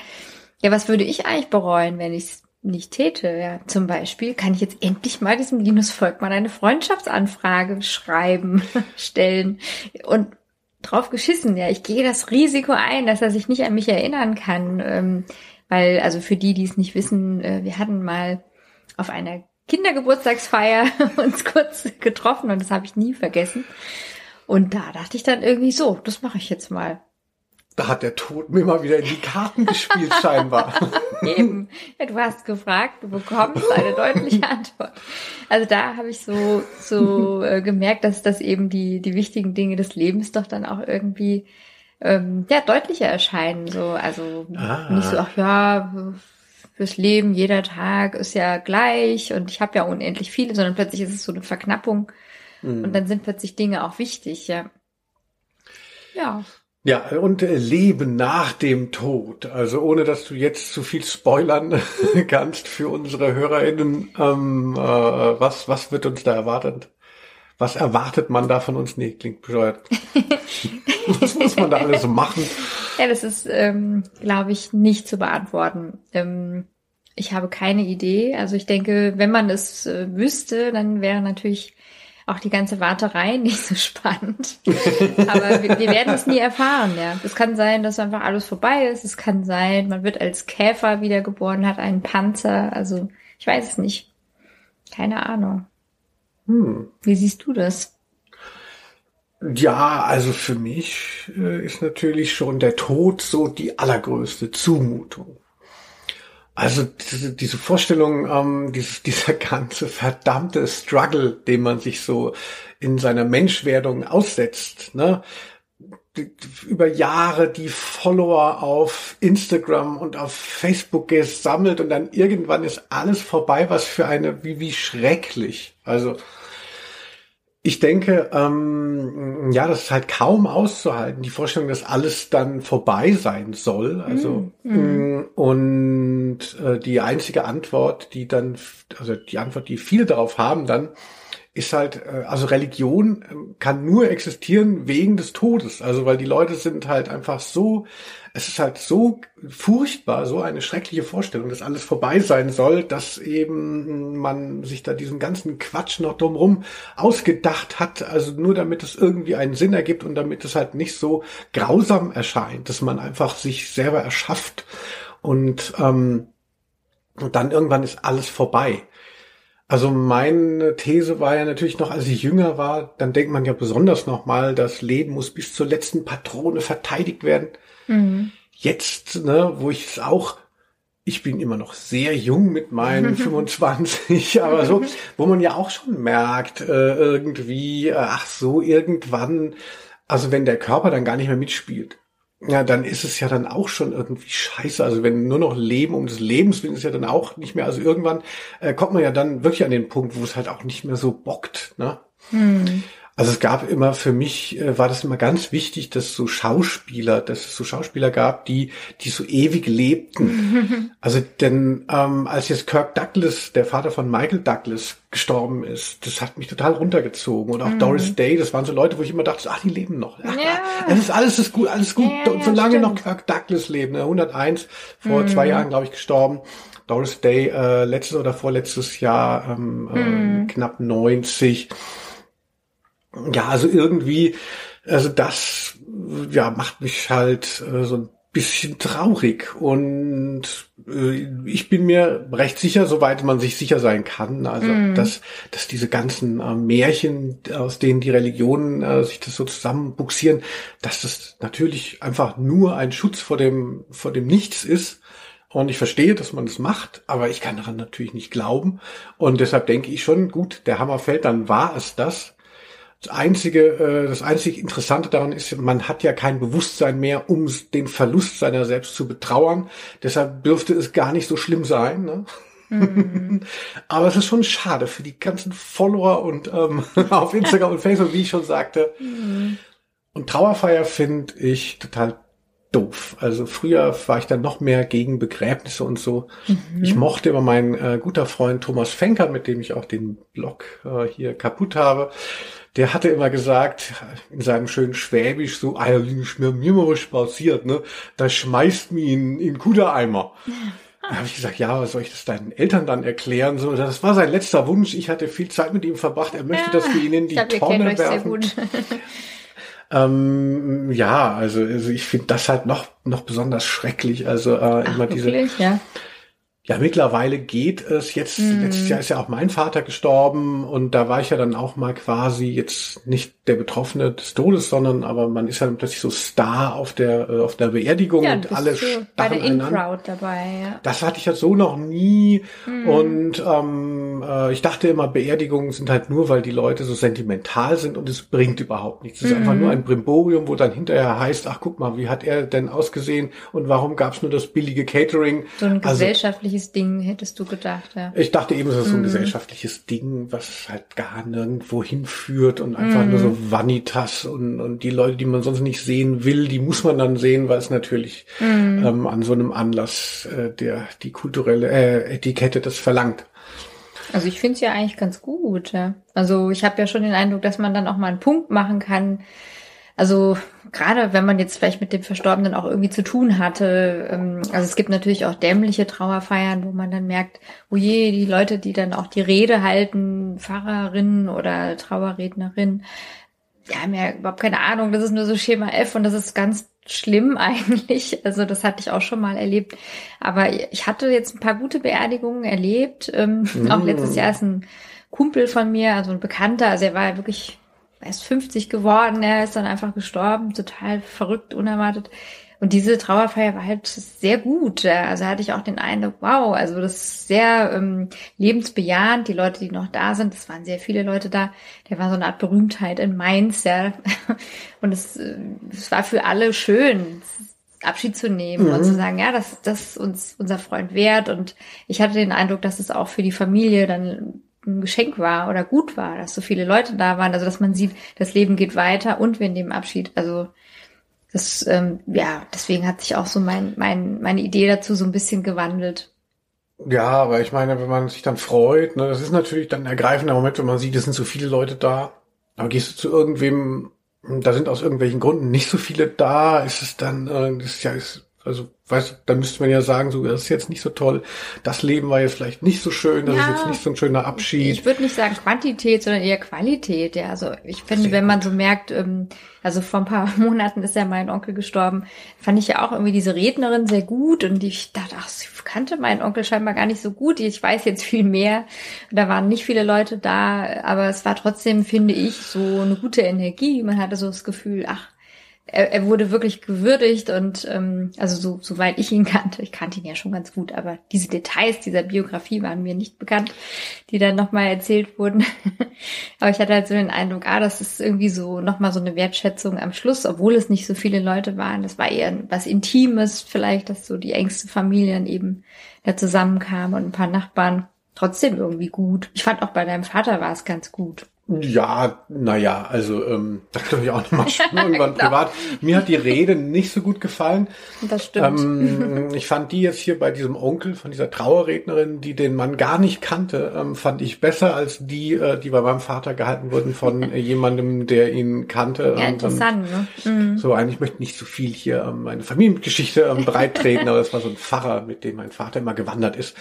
Ja, was würde ich eigentlich bereuen, wenn ich es nicht täte? Ja, zum Beispiel kann ich jetzt endlich mal diesem Linus Volkmann eine Freundschaftsanfrage schreiben, stellen und drauf geschissen. Ja, ich gehe das Risiko ein, dass er sich nicht an mich erinnern kann, ähm, weil also für die, die es nicht wissen, äh, wir hatten mal auf einer Kindergeburtstagsfeier uns kurz getroffen und das habe ich nie vergessen. Und da dachte ich dann irgendwie so, das mache ich jetzt mal. Da hat der Tod mir mal wieder in die Karten gespielt, scheinbar. Eben. Ja, du hast gefragt, du bekommst eine deutliche Antwort. Also da habe ich so so äh, gemerkt, dass das eben die die wichtigen Dinge des Lebens doch dann auch irgendwie ähm, ja deutlicher erscheinen. So also Ah. nicht so ach ja fürs Leben jeder Tag ist ja gleich und ich habe ja unendlich viele, sondern plötzlich ist es so eine Verknappung und dann sind plötzlich Dinge auch wichtig. Ja. Ja. Ja, und äh, Leben nach dem Tod. Also ohne, dass du jetzt zu viel spoilern kannst für unsere HörerInnen. Ähm, äh, was, was wird uns da erwartet? Was erwartet man da von uns? Nee, klingt bescheuert. was muss man da alles so machen? Ja, das ist, ähm, glaube ich, nicht zu beantworten. Ähm, ich habe keine Idee. Also ich denke, wenn man es äh, wüsste, dann wäre natürlich auch die ganze Warterei nicht so spannend. Aber wir, wir werden es nie erfahren, ja. Es kann sein, dass einfach alles vorbei ist. Es kann sein, man wird als Käfer wiedergeboren, hat einen Panzer. Also ich weiß es nicht. Keine Ahnung. Hm. Wie siehst du das? Ja, also für mich äh, ist natürlich schon der Tod so die allergrößte Zumutung. Also diese, diese Vorstellung, ähm, dieses, dieser ganze verdammte Struggle, den man sich so in seiner Menschwerdung aussetzt, ne? über Jahre die Follower auf Instagram und auf Facebook gesammelt und dann irgendwann ist alles vorbei, was für eine, wie, wie schrecklich. Also ich denke, ähm, ja, das ist halt kaum auszuhalten, die Vorstellung, dass alles dann vorbei sein soll. Also mm, mm. und äh, die einzige Antwort, die dann, also die Antwort, die viele darauf haben, dann ist halt, äh, also Religion ähm, kann nur existieren wegen des Todes. Also weil die Leute sind halt einfach so, es ist halt so furchtbar, so eine schreckliche Vorstellung, dass alles vorbei sein soll, dass eben man sich da diesen ganzen Quatsch noch drumherum ausgedacht hat, also nur damit es irgendwie einen Sinn ergibt und damit es halt nicht so grausam erscheint, dass man einfach sich selber erschafft und ähm, und dann irgendwann ist alles vorbei. Also meine These war ja natürlich noch, als ich jünger war, dann denkt man ja besonders nochmal, das Leben muss bis zur letzten Patrone verteidigt werden. Mhm. Jetzt, ne, wo ich es auch, ich bin immer noch sehr jung mit meinen 25, aber so, wo man ja auch schon merkt, äh, irgendwie, äh, ach so, irgendwann, also wenn der Körper dann gar nicht mehr mitspielt ja, dann ist es ja dann auch schon irgendwie scheiße. Also wenn nur noch Leben um des Lebens will, ist ja dann auch nicht mehr. Also irgendwann äh, kommt man ja dann wirklich an den Punkt, wo es halt auch nicht mehr so bockt. Ne? Hm. Also es gab immer für mich äh, war das immer ganz wichtig, dass so Schauspieler, dass es so Schauspieler gab, die die so ewig lebten. also denn ähm, als jetzt Kirk Douglas, der Vater von Michael Douglas, gestorben ist, das hat mich total runtergezogen. Und auch mhm. Doris Day, das waren so Leute, wo ich immer dachte, ach, die leben noch. Ach, ja. Es ist alles ist gut, alles gut. Ja, und solange ja, noch Kirk Douglas lebt, ne, 101 vor mhm. zwei Jahren, glaube ich, gestorben. Doris Day äh, letztes oder vorletztes Jahr ähm, äh, mhm. äh, knapp 90 ja, also irgendwie, also das, ja, macht mich halt äh, so ein bisschen traurig und äh, ich bin mir recht sicher, soweit man sich sicher sein kann, also mm. dass dass diese ganzen äh, Märchen, aus denen die Religionen äh, sich das so zusammenbuxieren, dass das natürlich einfach nur ein Schutz vor dem vor dem Nichts ist. Und ich verstehe, dass man das macht, aber ich kann daran natürlich nicht glauben. Und deshalb denke ich schon, gut, der Hammer fällt, dann war es das. Das einzige, äh, das einzige Interessante daran ist, man hat ja kein Bewusstsein mehr, um den Verlust seiner selbst zu betrauern. Deshalb dürfte es gar nicht so schlimm sein. Ne? Mhm. Aber es ist schon schade für die ganzen Follower und ähm, auf Instagram und Facebook, wie ich schon sagte. Mhm. Und Trauerfeier finde ich total doof. Also früher war ich dann noch mehr gegen Begräbnisse und so. Mhm. Ich mochte immer meinen äh, guter Freund Thomas Fenker, mit dem ich auch den Blog äh, hier kaputt habe der hatte immer gesagt, in seinem schönen Schwäbisch, so, ah, mir, mir was passiert, ne, da schmeißt mich in, in Kudereimer. Da habe ich gesagt, ja, was soll ich das deinen Eltern dann erklären? So, das war sein letzter Wunsch. Ich hatte viel Zeit mit ihm verbracht. Er möchte, ja, dass wir ihn in die glaub, Tonne werfen. ähm, ja, also, also ich finde das halt noch noch besonders schrecklich. Also äh, Ach, immer diese. Wirklich? Ja. Ja, mittlerweile geht es. Jetzt, mm. letztes Jahr ist ja auch mein Vater gestorben und da war ich ja dann auch mal quasi jetzt nicht der Betroffene des Todes, sondern aber man ist ja dann plötzlich so Star auf der äh, auf der Beerdigung ja, und alle bei der In-Crowd dabei. Ja. Das hatte ich ja so noch nie mm. und ähm, äh, ich dachte immer, Beerdigungen sind halt nur, weil die Leute so sentimental sind und es bringt überhaupt nichts. Es ist mm. einfach nur ein Brimborium, wo dann hinterher heißt, ach guck mal, wie hat er denn ausgesehen und warum gab es nur das billige Catering? So ein also, gesellschaftliches Ding, hättest du gedacht, ja. Ich dachte eben, es ist so ein gesellschaftliches Ding, was halt gar nirgendwo hinführt und einfach nur so Vanitas und, und die Leute, die man sonst nicht sehen will, die muss man dann sehen, weil es natürlich mhm. ähm, an so einem Anlass äh, der die kulturelle äh, Etikette das verlangt. Also ich finde es ja eigentlich ganz gut. Ja. Also ich habe ja schon den Eindruck, dass man dann auch mal einen Punkt machen kann. Also gerade wenn man jetzt vielleicht mit dem Verstorbenen auch irgendwie zu tun hatte. Ähm, also es gibt natürlich auch dämliche Trauerfeiern, wo man dann merkt, oh je, die Leute, die dann auch die Rede halten, Pfarrerinnen oder Trauerrednerinnen, die haben ja überhaupt keine Ahnung, das ist nur so Schema F und das ist ganz schlimm eigentlich. Also das hatte ich auch schon mal erlebt. Aber ich hatte jetzt ein paar gute Beerdigungen erlebt. Ähm, mm. Auch letztes Jahr ist ein Kumpel von mir, also ein Bekannter, also er war wirklich erst 50 geworden, er ist dann einfach gestorben, total verrückt, unerwartet. Und diese Trauerfeier war halt sehr gut. Also hatte ich auch den Eindruck, wow, also das ist sehr ähm, lebensbejahend. Die Leute, die noch da sind, es waren sehr viele Leute da. Der war so eine Art Berühmtheit in Mainz, ja. Und es, äh, es war für alle schön, Abschied zu nehmen mhm. und zu sagen, ja, das, das ist uns unser Freund wert. Und ich hatte den Eindruck, dass es auch für die Familie dann ein Geschenk war oder gut war, dass so viele Leute da waren, also dass man sieht, das Leben geht weiter und wir nehmen Abschied. Also das, ähm, ja, deswegen hat sich auch so mein, mein, meine Idee dazu so ein bisschen gewandelt. Ja, aber ich meine, wenn man sich dann freut, ne, das ist natürlich dann ein ergreifender Moment, wenn man sieht, es sind so viele Leute da. Aber gehst du zu irgendwem, da sind aus irgendwelchen Gründen nicht so viele da, ist es dann, äh, ist ja, ist, also weißt du, dann müsste man ja sagen, so, das ist jetzt nicht so toll. Das Leben war jetzt vielleicht nicht so schön, das ja, ist jetzt nicht so ein schöner Abschied. Ich würde nicht sagen Quantität, sondern eher Qualität. Ja, also ich finde, Sehr wenn man so merkt, ähm, also vor ein paar Monaten ist ja mein Onkel gestorben, fand ich ja auch irgendwie diese Rednerin sehr gut und ich dachte, ach, ich kannte meinen Onkel scheinbar gar nicht so gut. Ich weiß jetzt viel mehr. Da waren nicht viele Leute da, aber es war trotzdem, finde ich, so eine gute Energie. Man hatte so das Gefühl, ach, er, er wurde wirklich gewürdigt und ähm, also so soweit ich ihn kannte, ich kannte ihn ja schon ganz gut, aber diese Details dieser Biografie waren mir nicht bekannt, die dann nochmal erzählt wurden. aber ich hatte halt so den Eindruck, ah, das ist irgendwie so nochmal so eine Wertschätzung am Schluss, obwohl es nicht so viele Leute waren. Das war eher was Intimes, vielleicht, dass so die engste Familien eben da zusammenkamen und ein paar Nachbarn. Trotzdem irgendwie gut. Ich fand auch bei deinem Vater war es ganz gut. Ja, naja, also ähm, da kann ich auch nochmal irgendwann genau. privat. Mir hat die Rede nicht so gut gefallen. Das stimmt. Ähm, ich fand die jetzt hier bei diesem Onkel von dieser Trauerrednerin, die den Mann gar nicht kannte, ähm, fand ich besser als die, äh, die bei meinem Vater gehalten wurden von äh, jemandem, der ihn kannte. Ja, interessant, ne? Mhm. So, eigentlich möchte nicht so viel hier ähm, meine Familiengeschichte ähm, breittreten, aber das war so ein Pfarrer, mit dem mein Vater immer gewandert ist.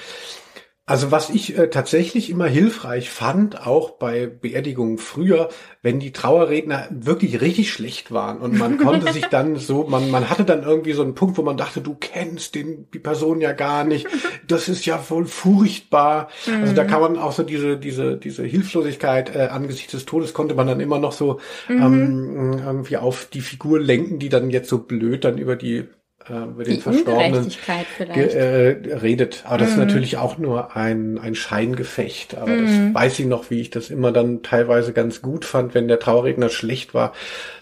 Also was ich äh, tatsächlich immer hilfreich fand, auch bei Beerdigungen früher, wenn die Trauerredner wirklich richtig schlecht waren und man konnte sich dann so, man, man hatte dann irgendwie so einen Punkt, wo man dachte, du kennst den, die Person ja gar nicht, das ist ja wohl furchtbar. Mhm. Also da kann man auch so diese, diese, diese Hilflosigkeit äh, angesichts des Todes konnte man dann immer noch so mhm. ähm, irgendwie auf die Figur lenken, die dann jetzt so blöd dann über die äh, über den Verstorbenen äh, redet. Aber das mhm. ist natürlich auch nur ein, ein Scheingefecht. Aber mhm. das weiß ich noch, wie ich das immer dann teilweise ganz gut fand, wenn der Trauerredner schlecht war,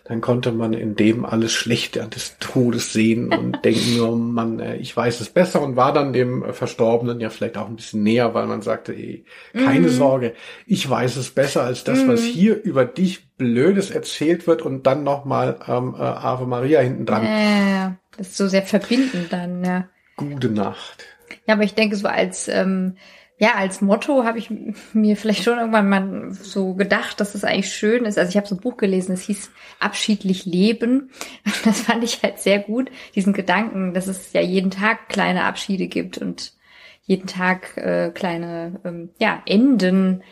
dann konnte man in dem alles Schlechte des Todes sehen und denken nur, man, äh, ich weiß es besser und war dann dem Verstorbenen ja vielleicht auch ein bisschen näher, weil man sagte, ey, keine mhm. Sorge, ich weiß es besser als das, mhm. was hier über dich Blödes erzählt wird und dann nochmal ähm, äh, Ave Maria hinten dran. Äh, das ist so sehr verbindend dann, ja. Gute Nacht. Ja, aber ich denke so als ähm, ja, als Motto habe ich mir vielleicht schon irgendwann mal so gedacht, dass es das eigentlich schön ist. Also ich habe so ein Buch gelesen, es hieß Abschiedlich Leben. Das fand ich halt sehr gut, diesen Gedanken, dass es ja jeden Tag kleine Abschiede gibt und jeden Tag äh, kleine ähm, ja, Enden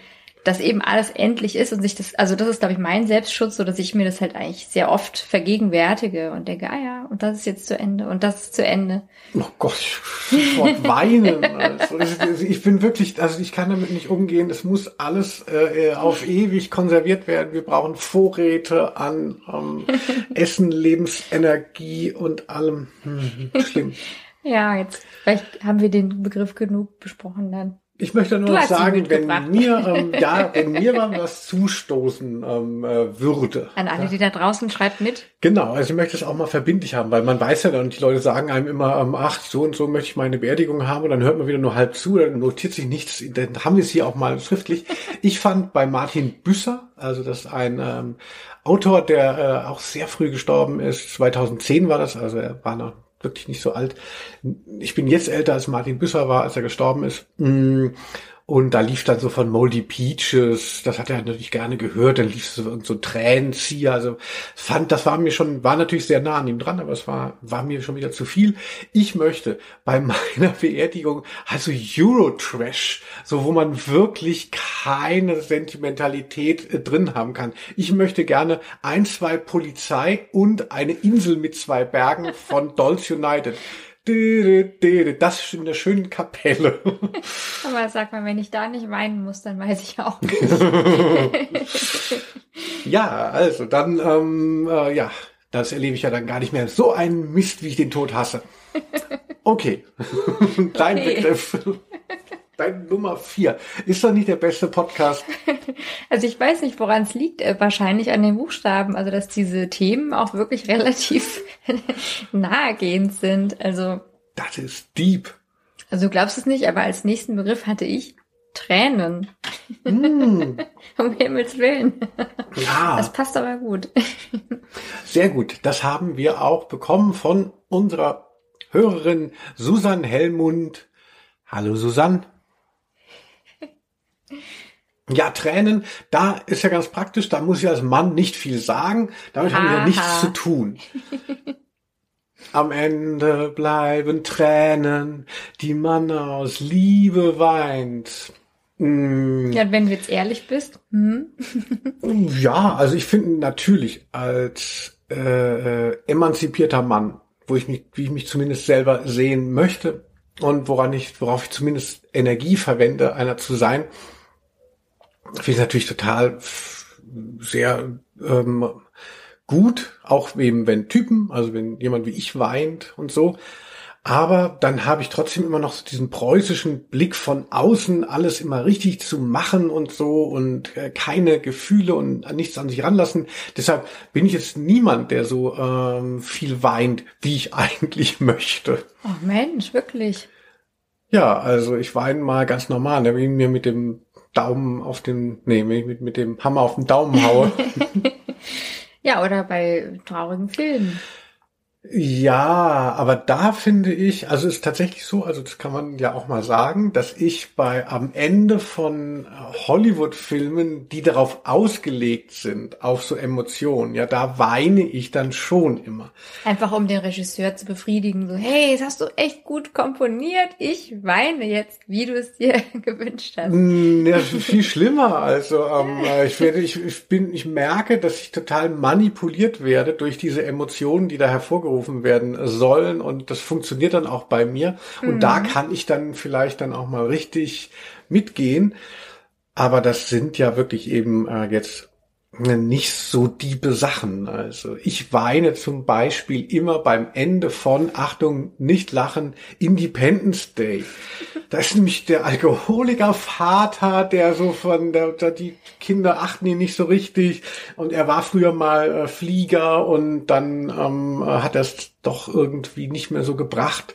dass eben alles endlich ist und sich das, also das ist, glaube ich, mein Selbstschutz, so dass ich mir das halt eigentlich sehr oft vergegenwärtige und denke, ah ja, und das ist jetzt zu Ende und das ist zu Ende. Oh Gott, sofort weinen. Also, ich bin wirklich, also ich kann damit nicht umgehen. Es muss alles äh, auf ewig konserviert werden. Wir brauchen Vorräte an ähm, Essen, Lebensenergie und allem. Hm, schlimm. Ja, jetzt vielleicht haben wir den Begriff genug besprochen dann. Ich möchte nur noch sagen, wenn mir, ähm, ja, wenn mir mal was zustoßen ähm, äh, würde. An alle, die da draußen schreibt mit. Genau, also ich möchte es auch mal verbindlich haben, weil man weiß ja dann, die Leute sagen einem immer, ähm, ach, so und so möchte ich meine Beerdigung haben und dann hört man wieder nur halb zu, dann notiert sich nichts, dann haben wir es hier auch mal schriftlich. Ich fand bei Martin Büsser, also das ist ein ähm, Autor, der äh, auch sehr früh gestorben ist, 2010 war das, also er war noch wirklich nicht so alt. Ich bin jetzt älter als Martin Büsser war, als er gestorben ist. Und da lief dann so von Moldy Peaches, das hat er natürlich gerne gehört, dann lief so, so Tränenzieher, also fand, das war mir schon, war natürlich sehr nah an ihm dran, aber es war, war mir schon wieder zu viel. Ich möchte bei meiner Beerdigung, also Eurotrash, so wo man wirklich keine Sentimentalität äh, drin haben kann. Ich möchte gerne ein, zwei Polizei und eine Insel mit zwei Bergen von Dolls United. Das ist in der schönen Kapelle. Aber sag mal, wenn ich da nicht weinen muss, dann weiß ich auch nicht. ja, also dann, ähm, äh, ja, Das erlebe ich ja dann gar nicht mehr. So ein Mist, wie ich den Tod hasse. Okay. Dein okay. Begriff. Dein Nummer vier. Ist doch nicht der beste Podcast. Also ich weiß nicht, woran es liegt. Äh, wahrscheinlich an den Buchstaben. Also dass diese Themen auch wirklich relativ nahegehend sind. Also. Das ist deep. Also du glaubst es nicht, aber als nächsten Begriff hatte ich Tränen. Mm. um Himmels Willen. Ja. Das passt aber gut. Sehr gut. Das haben wir auch bekommen von unserer Hörerin Susan Hellmund. Hallo Susan. Ja, Tränen, da ist ja ganz praktisch, da muss ich als Mann nicht viel sagen, damit haben wir nichts zu tun. Am Ende bleiben Tränen, die man aus Liebe weint. Mm. Ja, wenn du jetzt ehrlich bist. Hm. ja, also ich finde natürlich als äh, äh, emanzipierter Mann, wo ich mich, wie ich mich zumindest selber sehen möchte und woran ich, worauf ich zumindest Energie verwende, einer zu sein, finde ich natürlich total sehr ähm, gut, auch eben wenn Typen, also wenn jemand wie ich weint und so. Aber dann habe ich trotzdem immer noch so diesen preußischen Blick von außen, alles immer richtig zu machen und so und äh, keine Gefühle und nichts an sich ranlassen. Deshalb bin ich jetzt niemand, der so ähm, viel weint, wie ich eigentlich möchte. Oh Mensch, wirklich. Ja, also ich weine mal ganz normal, ne, wenn mir mit dem Daumen auf den, nee, mit, mit dem Hammer auf den Daumen haue. ja, oder bei traurigen Filmen. Ja, aber da finde ich, also ist tatsächlich so, also das kann man ja auch mal sagen, dass ich bei am Ende von Hollywood-Filmen, die darauf ausgelegt sind, auf so Emotionen, ja, da weine ich dann schon immer. Einfach um den Regisseur zu befriedigen, so, hey, das hast du echt gut komponiert, ich weine jetzt, wie du es dir gewünscht hast. Ja, viel schlimmer, also ähm, äh, ich werde, ich, ich bin, ich merke, dass ich total manipuliert werde durch diese Emotionen, die da hervorgerufen abgerufen werden sollen und das funktioniert dann auch bei mir und mhm. da kann ich dann vielleicht dann auch mal richtig mitgehen. Aber das sind ja wirklich eben äh, jetzt nicht so diebe Sachen. Also ich weine zum Beispiel immer beim Ende von, Achtung, nicht lachen, Independence Day. Da ist nämlich der Alkoholiker-Vater, der so von der, die Kinder achten ihn nicht so richtig und er war früher mal äh, Flieger und dann ähm, hat er es doch irgendwie nicht mehr so gebracht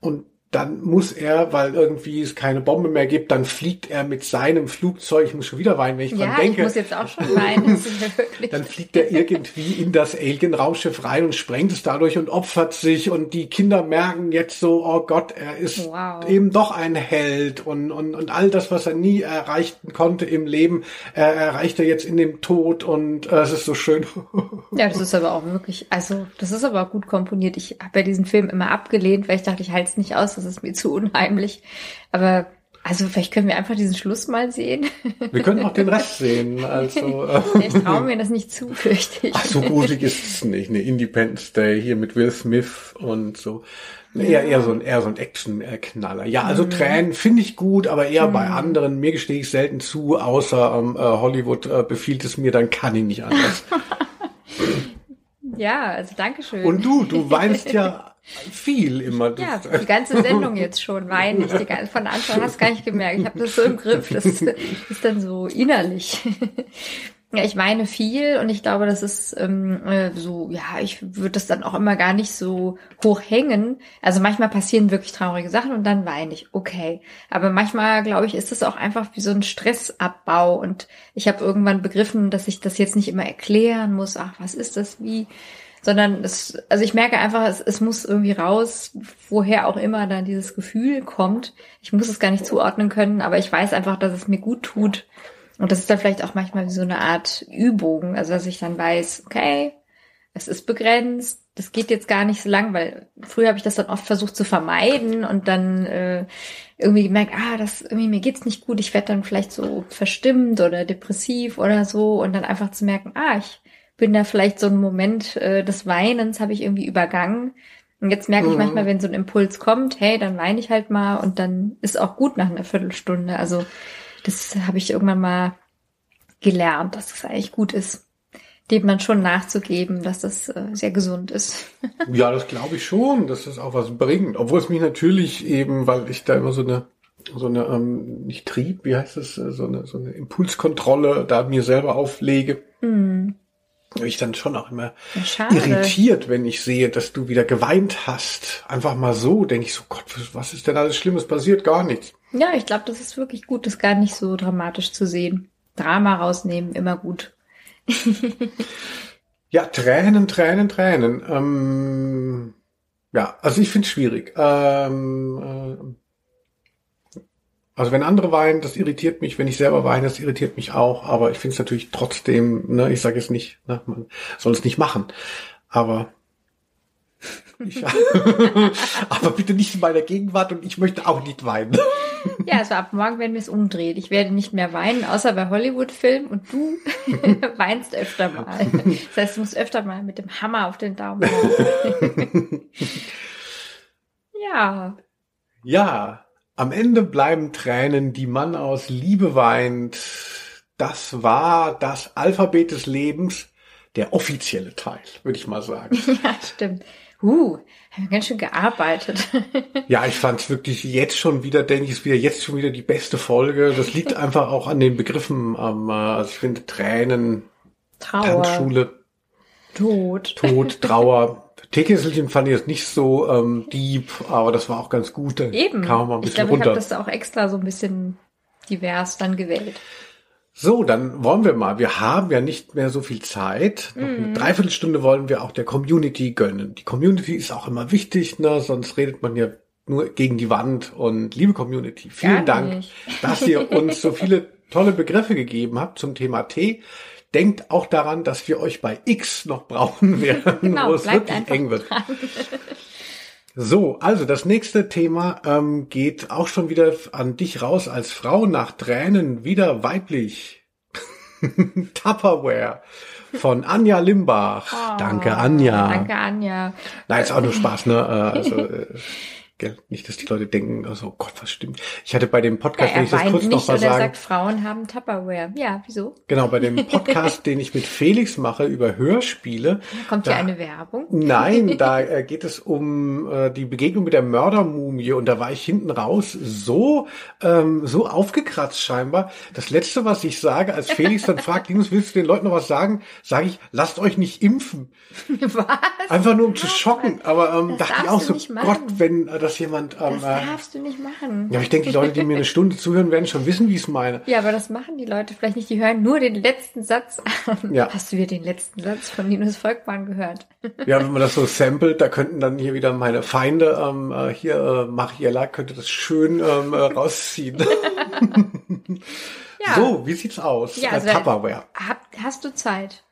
und dann muss er, weil irgendwie es keine Bombe mehr gibt, dann fliegt er mit seinem Flugzeug, ich muss schon wieder weinen, wenn ich ja, dran denke. ich muss jetzt auch schon weinen. dann fliegt er irgendwie in das Alien-Raumschiff rein und sprengt es dadurch und opfert sich und die Kinder merken jetzt so, oh Gott, er ist wow. eben doch ein Held und, und, und all das, was er nie erreichen konnte im Leben, äh, erreicht er jetzt in dem Tod und äh, es ist so schön. ja, das ist aber auch wirklich, also das ist aber gut komponiert. Ich habe ja diesen Film immer abgelehnt, weil ich dachte, ich halte es nicht aus das ist mir zu unheimlich. Aber also vielleicht können wir einfach diesen Schluss mal sehen. Wir können auch den Rest sehen. Also, ich traue mir das nicht zu, fürchte ich. Ach, so gruselig ist es nicht. Eine Independence Day hier mit Will Smith und so. Eher, eher so ein, eher so ein Action-Knaller. Ja, also mhm. Tränen finde ich gut, aber eher mhm. bei anderen. Mir gestehe ich selten zu, außer ähm, äh, Hollywood äh, befiehlt es mir, dann kann ich nicht anders. ja, also Dankeschön. Und du, du weinst ja viel immer. Ja, die ganze Sendung jetzt schon weine ich. Die, von Anfang hast du gar nicht gemerkt. Ich habe das so im Griff. Das ist, ist dann so innerlich. Ja, ich weine viel und ich glaube, das ist ähm, äh, so, ja, ich würde das dann auch immer gar nicht so hoch hängen. Also manchmal passieren wirklich traurige Sachen und dann weine ich, okay. Aber manchmal, glaube ich, ist das auch einfach wie so ein Stressabbau und ich habe irgendwann begriffen, dass ich das jetzt nicht immer erklären muss, ach, was ist das, wie, sondern es, also ich merke einfach, es, es muss irgendwie raus, woher auch immer dann dieses Gefühl kommt. Ich muss es gar nicht zuordnen können, aber ich weiß einfach, dass es mir gut tut. Und das ist dann vielleicht auch manchmal wie so eine Art Übung, also dass ich dann weiß, okay, es ist begrenzt, das geht jetzt gar nicht so lang, weil früher habe ich das dann oft versucht zu vermeiden und dann äh, irgendwie gemerkt, ah, das irgendwie mir geht's nicht gut, ich werde dann vielleicht so verstimmt oder depressiv oder so und dann einfach zu merken, ah, ich bin da vielleicht so ein Moment äh, des Weinens habe ich irgendwie übergangen. Und jetzt merke ich mhm. manchmal, wenn so ein Impuls kommt, hey, dann weine ich halt mal und dann ist auch gut nach einer Viertelstunde. Also das habe ich irgendwann mal gelernt, dass es das eigentlich gut ist, dem man schon nachzugeben, dass das äh, sehr gesund ist. ja, das glaube ich schon, dass das auch was bringt. Obwohl es mich natürlich eben, weil ich da immer so eine so eine ähm, nicht Trieb, wie heißt es, so eine so eine Impulskontrolle da mir selber auflege. Mm. Ich dann schon auch immer ja, irritiert, wenn ich sehe, dass du wieder geweint hast. Einfach mal so, denke ich so, Gott, was ist denn alles Schlimmes passiert? Gar nichts. Ja, ich glaube, das ist wirklich gut, das gar nicht so dramatisch zu sehen. Drama rausnehmen, immer gut. ja, Tränen, Tränen, Tränen. Ähm, ja, also ich finde es schwierig. Ähm, äh, also wenn andere weinen, das irritiert mich. Wenn ich selber weine, das irritiert mich auch. Aber ich finde es natürlich trotzdem, ne, ich sage es nicht, ne, man soll es nicht machen. Aber ich, aber bitte nicht in meiner Gegenwart und ich möchte auch nicht weinen. Ja, also ab morgen werden wir es umdrehen. Ich werde nicht mehr weinen, außer bei Hollywood-Filmen und du weinst öfter mal. Das heißt, du musst öfter mal mit dem Hammer auf den Daumen hauen. ja. Ja, am Ende bleiben Tränen, die man aus Liebe weint. Das war das Alphabet des Lebens, der offizielle Teil, würde ich mal sagen. Ja, stimmt. Uh, haben wir ganz schön gearbeitet. ja, ich fand es wirklich jetzt schon wieder, denke ich, ist wieder jetzt schon wieder die beste Folge. Das liegt einfach auch an den Begriffen. Ähm, also ich finde Tränen, Trauer, Tanzschule, Tod, Tod, Trauer. Teekesselchen fand ich jetzt nicht so ähm, deep, aber das war auch ganz gut. Da Eben. Kam man ein bisschen ich glaube, ich habe das auch extra so ein bisschen divers dann gewählt. So, dann wollen wir mal. Wir haben ja nicht mehr so viel Zeit. Noch eine mhm. Dreiviertelstunde wollen wir auch der Community gönnen. Die Community ist auch immer wichtig, ne? Sonst redet man ja nur gegen die Wand. Und liebe Community, vielen Dank, dass ihr uns so viele tolle Begriffe gegeben habt zum Thema Tee. Denkt auch daran, dass wir euch bei X noch brauchen werden, genau, wo es wirklich eng wird. So, also das nächste Thema ähm, geht auch schon wieder an dich raus als Frau nach Tränen wieder weiblich. Tupperware von Anja Limbach. Oh, danke Anja. Danke Anja. Nein, ist auch nur Spaß, ne? Äh, also, äh, Gell? Nicht, dass die Leute denken, also oh Gott, was stimmt. Ich hatte bei dem Podcast, ja, wenn ich das kurz noch mal sagen. Er sagt, Frauen haben Tupperware. Ja, wieso? Genau, bei dem Podcast, den ich mit Felix mache über Hörspiele. Kommt da, hier eine Werbung? Nein, da äh, geht es um äh, die Begegnung mit der Mördermumie und da war ich hinten raus so ähm, so aufgekratzt scheinbar. Das letzte, was ich sage, als Felix dann fragt, Linus, willst du den Leuten noch was sagen? Sage ich, lasst euch nicht impfen. Was? Einfach nur um zu schocken. Aber ähm, dachte ich auch so, Gott, wenn äh, das dass jemand. Ähm, das äh, darfst du nicht machen. Ja, ich denke, die Leute, die mir eine Stunde zuhören, werden schon wissen, wie ich es meine. Ja, aber das machen die Leute vielleicht nicht. Die hören nur den letzten Satz an. Ja. Hast du hier den letzten Satz von Linus Volkmann gehört? Ja, wenn man das so samplet, da könnten dann hier wieder meine Feinde ähm, äh, hier äh, Mariella könnte das schön ähm, äh, rausziehen. ja. So, wie sieht's aus? Ja, also Tupperware. hast du Zeit?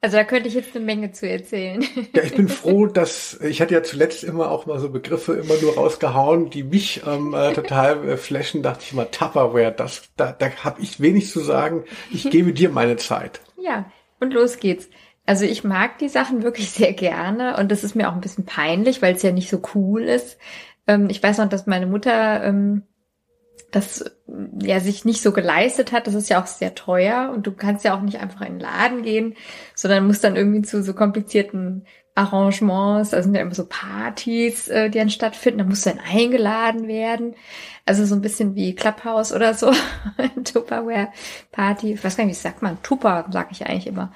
Also da könnte ich jetzt eine Menge zu erzählen. Ja, ich bin froh, dass ich hatte ja zuletzt immer auch mal so Begriffe immer nur rausgehauen, die mich ähm, äh, total äh, flashen. Dachte ich mal Tupperware, das da, da habe ich wenig zu sagen. Ich gebe dir meine Zeit. Ja, und los geht's. Also ich mag die Sachen wirklich sehr gerne und das ist mir auch ein bisschen peinlich, weil es ja nicht so cool ist. Ähm, ich weiß noch, dass meine Mutter ähm, das ja sich nicht so geleistet hat. Das ist ja auch sehr teuer und du kannst ja auch nicht einfach in den Laden gehen, sondern musst dann irgendwie zu so komplizierten Arrangements, da sind ja immer so Partys, äh, die dann stattfinden, da musst du dann eingeladen werden. Also so ein bisschen wie Clubhouse oder so, Tupperware Party. Ich weiß gar nicht, wie sagt man? Tupper, sag ich eigentlich immer.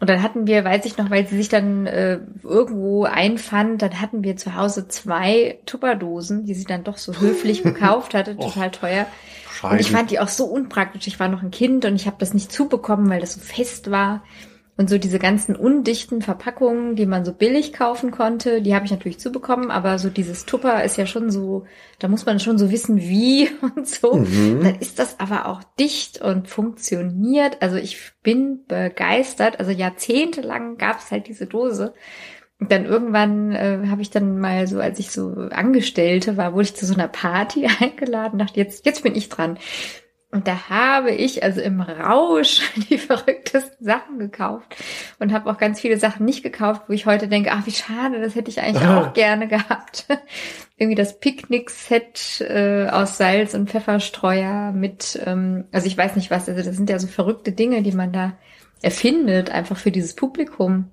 Und dann hatten wir, weiß ich noch, weil sie sich dann äh, irgendwo einfand, dann hatten wir zu Hause zwei Tupperdosen, die sie dann doch so höflich gekauft hatte, total teuer. Und ich fand die auch so unpraktisch. Ich war noch ein Kind und ich habe das nicht zubekommen, weil das so fest war. Und so diese ganzen undichten Verpackungen, die man so billig kaufen konnte, die habe ich natürlich zubekommen, aber so dieses Tupper ist ja schon so, da muss man schon so wissen, wie und so. Mhm. Dann ist das aber auch dicht und funktioniert. Also ich bin begeistert. Also jahrzehntelang gab es halt diese Dose. Und dann irgendwann äh, habe ich dann mal so, als ich so Angestellte war, wurde ich zu so einer Party eingeladen, dachte, jetzt, jetzt bin ich dran. Und da habe ich also im Rausch die verrücktesten Sachen gekauft und habe auch ganz viele Sachen nicht gekauft, wo ich heute denke, ach wie schade, das hätte ich eigentlich ah. auch gerne gehabt. Irgendwie das Picknick-Set äh, aus Salz und Pfefferstreuer mit, ähm, also ich weiß nicht was, also das sind ja so verrückte Dinge, die man da erfindet, einfach für dieses Publikum.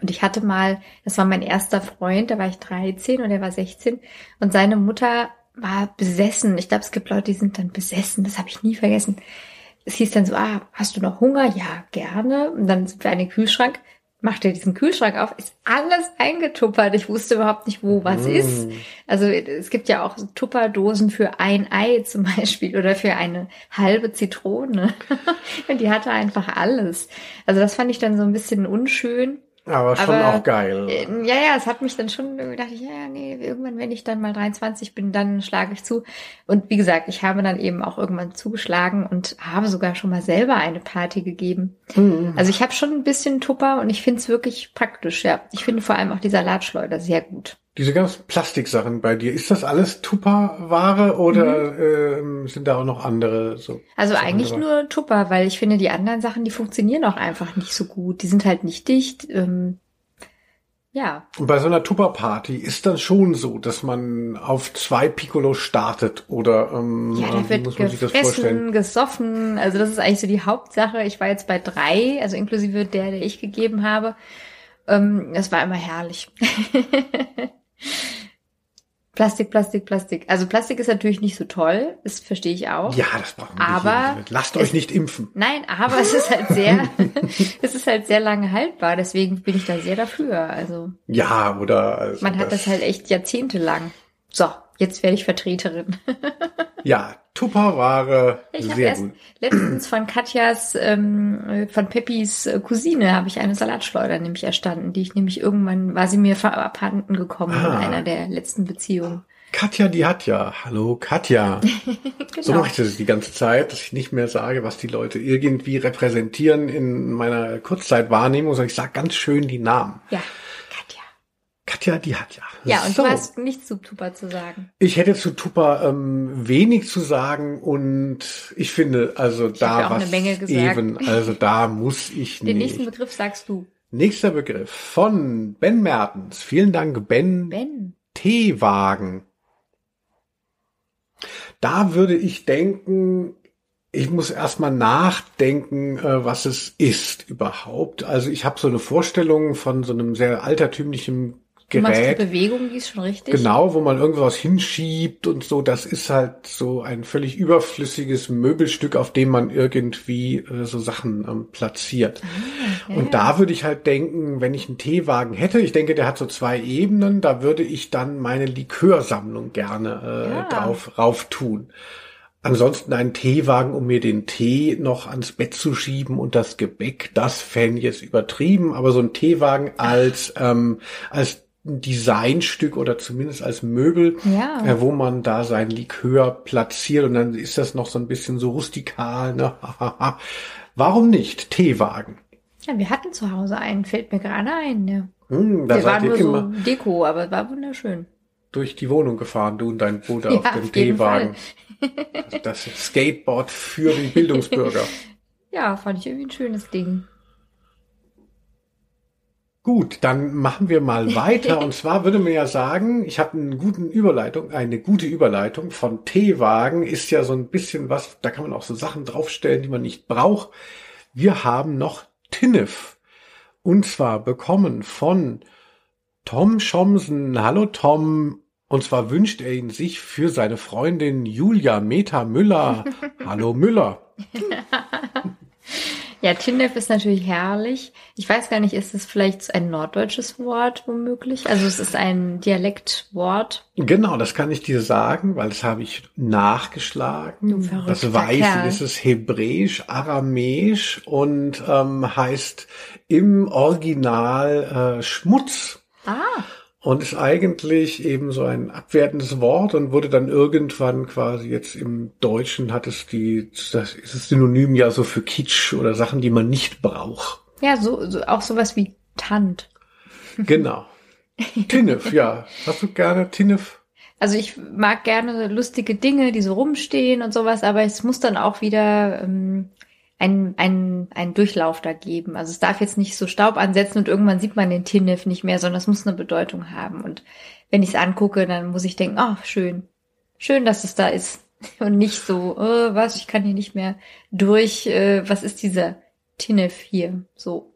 Und ich hatte mal, das war mein erster Freund, da war ich 13 und er war 16 und seine Mutter war besessen. Ich glaube, es gibt Leute, die sind dann besessen, das habe ich nie vergessen. Es hieß dann so, ah, hast du noch Hunger? Ja, gerne. Und dann sind wir an den Kühlschrank macht er diesen Kühlschrank auf, ist alles eingetuppert. Ich wusste überhaupt nicht, wo was mm. ist. Also es gibt ja auch Tupperdosen für ein Ei zum Beispiel oder für eine halbe Zitrone. Und die hatte einfach alles. Also das fand ich dann so ein bisschen unschön. Aber schon Aber, auch geil. Äh, ja, ja, es hat mich dann schon gedacht, ja, ja, nee, irgendwann, wenn ich dann mal 23 bin, dann schlage ich zu. Und wie gesagt, ich habe dann eben auch irgendwann zugeschlagen und habe sogar schon mal selber eine Party gegeben. Mhm. Also ich habe schon ein bisschen Tupper und ich finde es wirklich praktisch, ja. Ich finde vor allem auch die Salatschleuder sehr gut. Diese ganzen Plastiksachen bei dir, ist das alles Tupperware oder mhm. äh, sind da auch noch andere so? Also eigentlich dabei? nur Tupper, weil ich finde, die anderen Sachen, die funktionieren auch einfach nicht so gut. Die sind halt nicht dicht. Ähm, ja. Und bei so einer Tupper-Party ist dann schon so, dass man auf zwei Piccolo startet oder ähm, ja, da wird muss man sich das vorstellen? gesoffen. Also das ist eigentlich so die Hauptsache. Ich war jetzt bei drei, also inklusive der, der ich gegeben habe. Ähm, das war immer herrlich. Plastik, Plastik, Plastik. Also Plastik ist natürlich nicht so toll, das verstehe ich auch. Ja, das brauchen wir aber nicht. Lasst euch nicht impfen. Nein, aber es ist halt sehr, es ist halt sehr lange haltbar, deswegen bin ich da sehr dafür. Also ja, oder also man hat das, das halt echt jahrzehntelang. So, jetzt werde ich Vertreterin. ja, Tupperware, ich sehr gut. Letztens von Katjas, ähm, von Peppis äh, Cousine habe ich eine Salatschleuder nämlich erstanden, die ich nämlich irgendwann, war sie mir abhanden gekommen ah. in einer der letzten Beziehungen. Katja, die hat ja. Hallo, Katja. genau. So mache ich das die ganze Zeit, dass ich nicht mehr sage, was die Leute irgendwie repräsentieren in meiner Kurzzeitwahrnehmung, sondern ich sage ganz schön die Namen. Ja. Katja, die hat ja. Ja, und so. du hast nichts zu Tupa zu sagen. Ich hätte zu Tupa ähm, wenig zu sagen und ich finde, also ich da was eben, also da muss ich nicht. Den nächsten Begriff sagst du. Nächster Begriff von Ben Mertens. Vielen Dank, Ben. Ben. Teewagen. Da würde ich denken, ich muss erstmal nachdenken, äh, was es ist überhaupt. Also ich habe so eine Vorstellung von so einem sehr altertümlichen Gerät. Du die Bewegung, die ist schon richtig. Genau, wo man irgendwas hinschiebt und so. Das ist halt so ein völlig überflüssiges Möbelstück, auf dem man irgendwie äh, so Sachen ähm, platziert. Ah, okay. Und da würde ich halt denken, wenn ich einen Teewagen hätte, ich denke, der hat so zwei Ebenen, da würde ich dann meine Likörsammlung gerne äh, ja. drauf rauf tun. Ansonsten einen Teewagen, um mir den Tee noch ans Bett zu schieben und das Gebäck, das fände jetzt übertrieben, aber so ein Teewagen als, ähm, als Designstück oder zumindest als Möbel, ja. äh, wo man da sein Likör platziert und dann ist das noch so ein bisschen so rustikal. Ne? Warum nicht? Teewagen. Ja, wir hatten zu Hause einen, fällt mir gerade ein. Ne? Hm, da wir waren nur so Deko, aber war wunderschön. Durch die Wohnung gefahren, du und dein Bruder ja, auf dem auf Teewagen. das Skateboard für den Bildungsbürger. ja, fand ich irgendwie ein schönes Ding. Gut, dann machen wir mal weiter. Und zwar würde man ja sagen, ich habe einen guten Überleitung, eine gute Überleitung von Teewagen ist ja so ein bisschen was, da kann man auch so Sachen draufstellen, die man nicht braucht. Wir haben noch Tinnef. Und zwar bekommen von Tom Schomsen. Hallo Tom. Und zwar wünscht er ihn sich für seine Freundin Julia Meta Müller. Hallo Müller. Ja, Tindef ist natürlich herrlich. Ich weiß gar nicht, ist es vielleicht ein norddeutsches Wort womöglich? Also es ist ein Dialektwort. Genau, das kann ich dir sagen, weil das habe ich nachgeschlagen. das weiß Kerl. ich, es ist hebräisch, aramäisch und ähm, heißt im Original äh, Schmutz. Ah und ist eigentlich eben so ein abwertendes Wort und wurde dann irgendwann quasi jetzt im Deutschen hat es die, das ist das Synonym ja so für Kitsch oder Sachen, die man nicht braucht. Ja, so, so auch sowas wie Tant. Genau. Tinnef, ja. Hast du gerne Tinnef? Also ich mag gerne lustige Dinge, die so rumstehen und sowas, aber es muss dann auch wieder ähm, einen, einen, einen Durchlauf da geben. Also es darf jetzt nicht so Staub ansetzen und irgendwann sieht man den Tinnef nicht mehr, sondern es muss eine Bedeutung haben. Und wenn ich es angucke, dann muss ich denken, oh, schön. Schön, dass es da ist. Und nicht so, oh, was, ich kann hier nicht mehr durch, äh, was ist dieser Tinnef hier, so.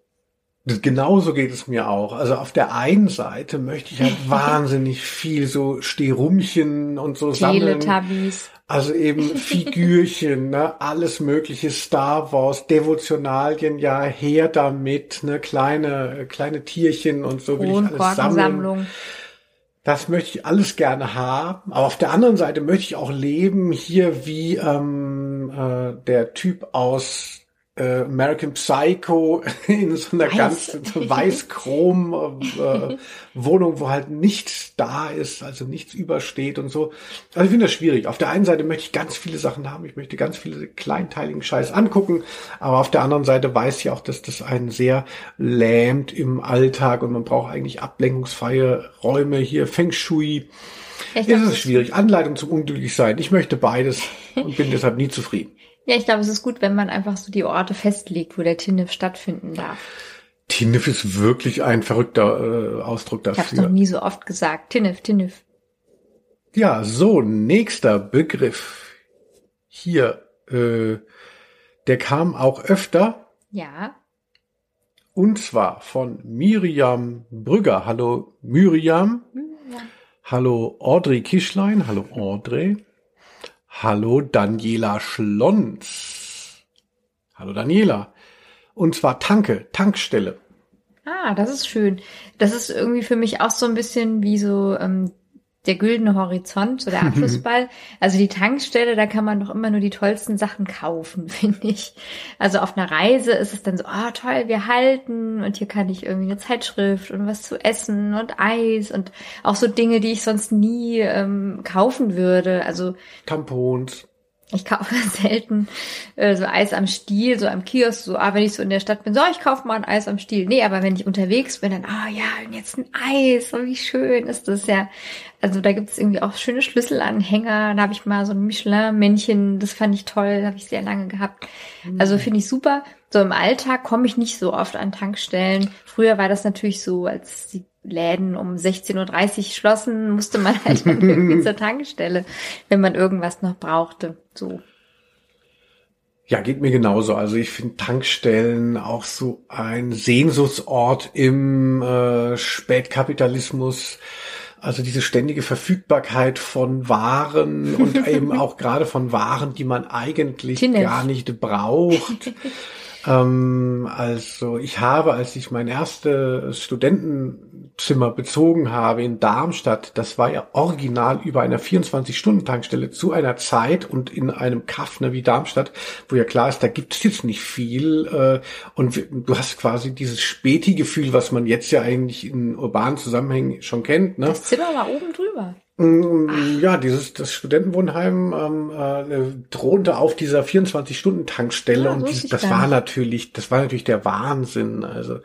Genauso geht es mir auch. Also auf der einen Seite möchte ich halt wahnsinnig viel so Stehrumchen und so sammeln. Teletubbies. Also eben Figürchen, ne, alles mögliche Star Wars, Devotionalien, ja, her damit, ne, kleine kleine Tierchen und so will ich alles sammeln. Das möchte ich alles gerne haben, aber auf der anderen Seite möchte ich auch leben hier wie ähm, äh, der Typ aus äh, American Psycho in so einer Weiß. ganz weiß-chrom äh, Wohnung, wo halt nichts da ist, also nichts übersteht und so. Also ich finde das schwierig. Auf der einen Seite möchte ich ganz viele Sachen haben, ich möchte ganz viele kleinteiligen Scheiß angucken, aber auf der anderen Seite weiß ich auch, dass das einen sehr lähmt im Alltag und man braucht eigentlich ablenkungsfreie Räume hier, Feng Shui. Ist es schwierig. Anleitung zum Unglücklichsein. Ich möchte beides und bin deshalb nie zufrieden. Ja, ich glaube, es ist gut, wenn man einfach so die Orte festlegt, wo der Tinnef stattfinden darf. Tinnef ist wirklich ein verrückter äh, Ausdruck dafür. Ich habe noch nie so oft gesagt. Tinnef, Tinnef. Ja, so, nächster Begriff. Hier, äh, der kam auch öfter. Ja. Und zwar von Miriam Brügger. Hallo Miriam. Ja. Hallo Audrey Kischlein. Hallo Audrey. Hallo Daniela Schlons. Hallo Daniela. Und zwar Tanke, Tankstelle. Ah, das ist schön. Das ist irgendwie für mich auch so ein bisschen wie so ähm, der güldene Horizont, so der Abschlussball. also die Tankstelle, da kann man doch immer nur die tollsten Sachen kaufen, finde ich. Also auf einer Reise ist es dann so, ah oh, toll, wir halten und hier kann ich irgendwie eine Zeitschrift und was zu essen und Eis und auch so Dinge, die ich sonst nie ähm, kaufen würde. Also Tampons. Ich kaufe selten äh, so Eis am Stiel, so am Kiosk, so, ah, wenn ich so in der Stadt bin, so, ich kaufe mal ein Eis am Stiel. Nee, aber wenn ich unterwegs bin, dann, ah oh, ja, jetzt ein Eis, so wie schön ist das ja. Also da gibt es irgendwie auch schöne Schlüsselanhänger. Da habe ich mal so ein Michelin-Männchen, das fand ich toll, habe ich sehr lange gehabt. Also finde ich super. So im Alltag komme ich nicht so oft an Tankstellen. Früher war das natürlich so, als die Läden um 16.30 Uhr schlossen, musste man halt dann irgendwie zur Tankstelle, wenn man irgendwas noch brauchte. So. Ja, geht mir genauso. Also ich finde Tankstellen auch so ein Sehnsuchtsort im äh, Spätkapitalismus. Also diese ständige Verfügbarkeit von Waren und eben auch gerade von Waren, die man eigentlich Tinef. gar nicht braucht. ähm, also ich habe, als ich mein erstes Studentenzimmer bezogen habe in Darmstadt, das war ja original über einer 24-Stunden-Tankstelle zu einer Zeit und in einem Kaff ne, wie Darmstadt, wo ja klar ist, da gibt es jetzt nicht viel äh, und du hast quasi dieses Späti-Gefühl, was man jetzt ja eigentlich in urbanen Zusammenhängen schon kennt. Ne? Das Zimmer war oben drüber. Mm, ja, dieses das Studentenwohnheim ähm, äh, thronte auf dieser 24-Stunden-Tankstelle ja, und dieses, das war natürlich, das war natürlich der Wahnsinn. Also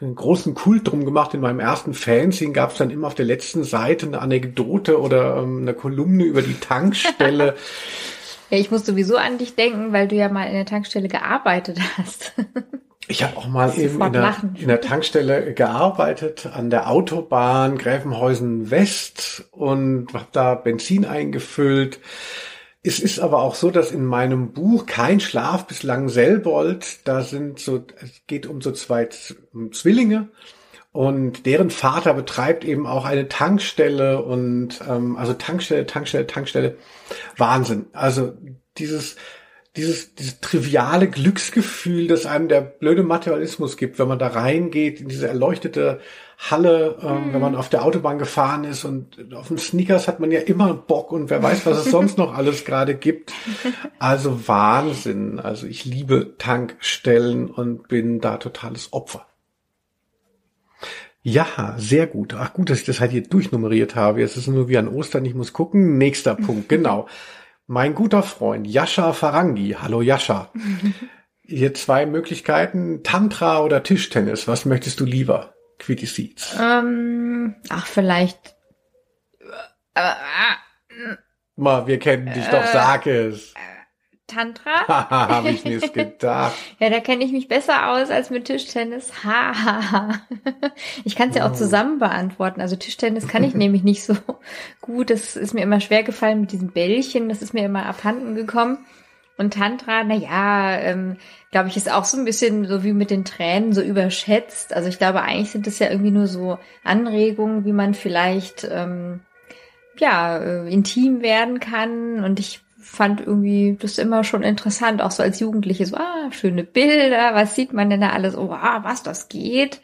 einen großen Kult drum gemacht. In meinem ersten Fanzine gab es dann immer auf der letzten Seite eine Anekdote oder ähm, eine Kolumne über die Tankstelle. ja, ich muss sowieso an dich denken, weil du ja mal in der Tankstelle gearbeitet hast. Ich habe auch mal eben in der, in der, Tankstelle gearbeitet an der Autobahn Gräfenhäusen West und habe da Benzin eingefüllt. Es ist aber auch so, dass in meinem Buch Kein Schlaf bislang Selbold, da sind so, es geht um so zwei Zwillinge und deren Vater betreibt eben auch eine Tankstelle und ähm, also Tankstelle, Tankstelle, Tankstelle, Wahnsinn. Also dieses dieses, dieses triviale Glücksgefühl, das einem der blöde Materialismus gibt, wenn man da reingeht in diese erleuchtete Halle, ähm, mhm. wenn man auf der Autobahn gefahren ist und auf den Sneakers hat man ja immer Bock und wer weiß, was es sonst noch alles gerade gibt. Also Wahnsinn. Also ich liebe Tankstellen und bin da totales Opfer. Ja, sehr gut. Ach gut, dass ich das halt hier durchnummeriert habe. Jetzt ist es nur wie an Ostern. Ich muss gucken. Nächster Punkt. Genau. Mein guter Freund Yasha Farangi. Hallo Yasha. Hier zwei Möglichkeiten. Tantra oder Tischtennis. Was möchtest du lieber? Quitty Seeds. Ähm, ach, vielleicht. Äh, äh, Mal, wir kennen dich äh, doch, sag es. Tantra. Habe ich nicht gedacht. ja, da kenne ich mich besser aus als mit Tischtennis. Ha, ich kann es ja auch oh. zusammen beantworten. Also Tischtennis kann ich nämlich nicht so gut. Das ist mir immer schwer gefallen mit diesen Bällchen. Das ist mir immer abhanden gekommen. Und Tantra, na ja, ähm, glaube ich, ist auch so ein bisschen so wie mit den Tränen so überschätzt. Also ich glaube, eigentlich sind es ja irgendwie nur so Anregungen, wie man vielleicht ähm, ja äh, intim werden kann. Und ich fand irgendwie das immer schon interessant, auch so als Jugendliche, so ah schöne Bilder, was sieht man denn da alles? Oh, ah, was das geht.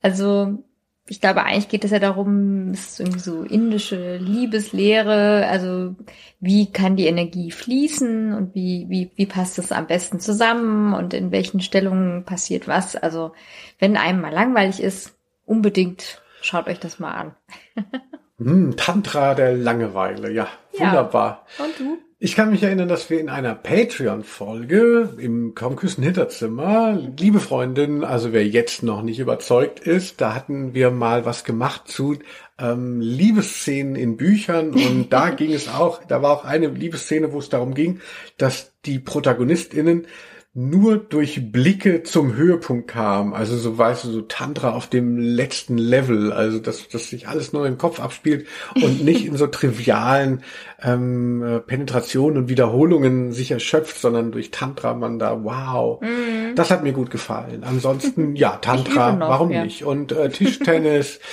Also ich glaube, eigentlich geht es ja darum, es ist irgendwie so indische Liebeslehre, also wie kann die Energie fließen und wie, wie, wie passt das am besten zusammen und in welchen Stellungen passiert was. Also wenn einem mal langweilig ist, unbedingt schaut euch das mal an. hm, Tantra der Langeweile, ja, wunderbar. Ja. Und du? Ich kann mich erinnern, dass wir in einer Patreon-Folge im Kaumküssen Hinterzimmer, liebe Freundin, also wer jetzt noch nicht überzeugt ist, da hatten wir mal was gemacht zu ähm, Liebesszenen in Büchern. Und da ging es auch, da war auch eine Liebesszene, wo es darum ging, dass die ProtagonistInnen nur durch Blicke zum Höhepunkt kam. Also so weißt du, so Tantra auf dem letzten Level. Also dass, dass sich alles nur im Kopf abspielt und nicht in so trivialen ähm, äh, Penetrationen und Wiederholungen sich erschöpft, sondern durch Tantra man da, wow. Mhm. Das hat mir gut gefallen. Ansonsten, ja, Tantra, noch, warum ja. nicht? Und äh, Tischtennis.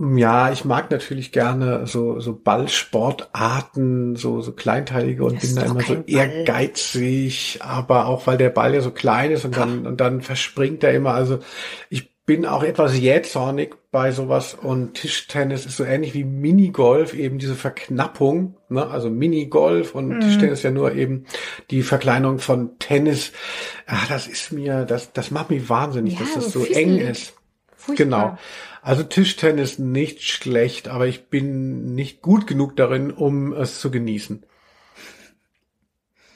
Ja, ich mag natürlich gerne so, so Ballsportarten, so, so kleinteilige und bin da immer so ehrgeizig, aber auch weil der Ball ja so klein ist und dann, und dann verspringt er immer. Also ich bin auch etwas jähzornig bei sowas und Tischtennis ist so ähnlich wie Minigolf, eben diese Verknappung, ne? also Minigolf und mhm. Tischtennis ja nur eben die Verkleinerung von Tennis. Ah, das ist mir, das, das macht mich wahnsinnig, ja, dass das so eng ist. Furchtbar. Genau. Also Tischtennis nicht schlecht, aber ich bin nicht gut genug darin, um es zu genießen.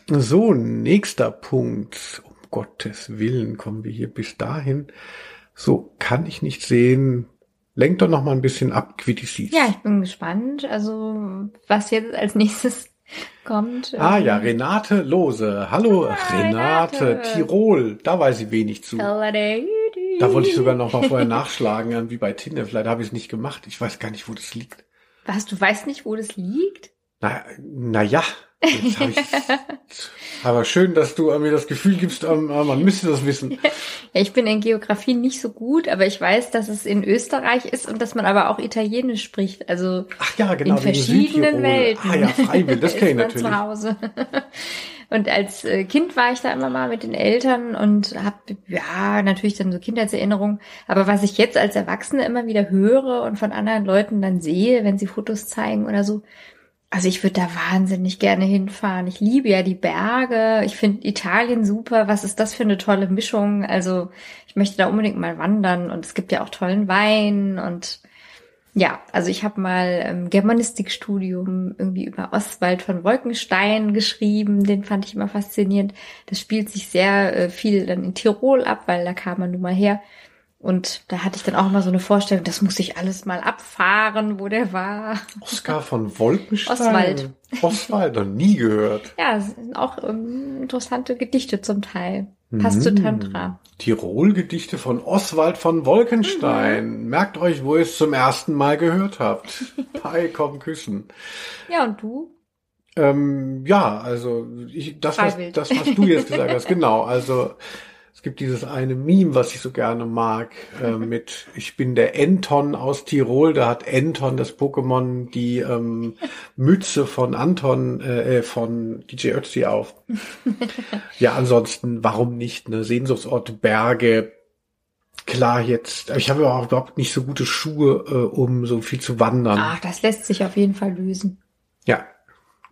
So, nächster Punkt. Um Gottes Willen kommen wir hier bis dahin. So, kann ich nicht sehen. Lenkt doch noch mal ein bisschen ab, Quittisis. Ja, ich bin gespannt. Also, was jetzt als nächstes kommt. Ah ja, ähm, Renate Lose. Hallo, ah, Renate, Renate, Tirol. Da weiß ich wenig zu. Holiday. Da wollte ich sogar noch mal vorher nachschlagen, wie bei Tinder. Vielleicht habe ich es nicht gemacht. Ich weiß gar nicht, wo das liegt. Was, du weißt nicht, wo das liegt? Na, na ja. Jetzt hab. Aber schön, dass du mir das Gefühl gibst, ähm, äh, man müsste das wissen. Ja, ich bin in Geografie nicht so gut, aber ich weiß, dass es in Österreich ist und dass man aber auch Italienisch spricht. Also Ach ja, genau, in verschiedenen Welten. Ah ja, Freiwild, das kenne ich natürlich. Zu Hause. Und als äh, Kind war ich da immer mal mit den Eltern und habe ja natürlich dann so Kindheitserinnerungen. Aber was ich jetzt als Erwachsene immer wieder höre und von anderen Leuten dann sehe, wenn sie Fotos zeigen oder so, also ich würde da wahnsinnig gerne hinfahren. Ich liebe ja die Berge. Ich finde Italien super. Was ist das für eine tolle Mischung? Also ich möchte da unbedingt mal wandern und es gibt ja auch tollen Wein und ja, also ich habe mal im Germanistikstudium irgendwie über Oswald von Wolkenstein geschrieben. Den fand ich immer faszinierend. Das spielt sich sehr äh, viel dann in Tirol ab, weil da kam man nun mal her. Und da hatte ich dann auch mal so eine Vorstellung, das muss ich alles mal abfahren, wo der war. Oskar von Wolkenstein? Oswald. Oswald, noch nie gehört. Ja, sind auch ähm, interessante Gedichte zum Teil. Passt mmh. zu Tantra. Tirol-Gedichte von Oswald von Wolkenstein. Mhm. Merkt euch, wo ihr es zum ersten Mal gehört habt. Pai, komm küssen. Ja, und du? Ähm, ja, also ich, das, was, das, was du jetzt gesagt hast, genau. Also es gibt dieses eine Meme, was ich so gerne mag, äh, mit Ich bin der Anton aus Tirol. Da hat Anton, das Pokémon, die ähm, Mütze von Anton, äh, äh von DJ Ötzi auf. ja, ansonsten, warum nicht? Ne? Sehnsuchtsorte, Berge, klar jetzt, ich habe auch überhaupt nicht so gute Schuhe, äh, um so viel zu wandern. Ach, das lässt sich auf jeden Fall lösen. Ja,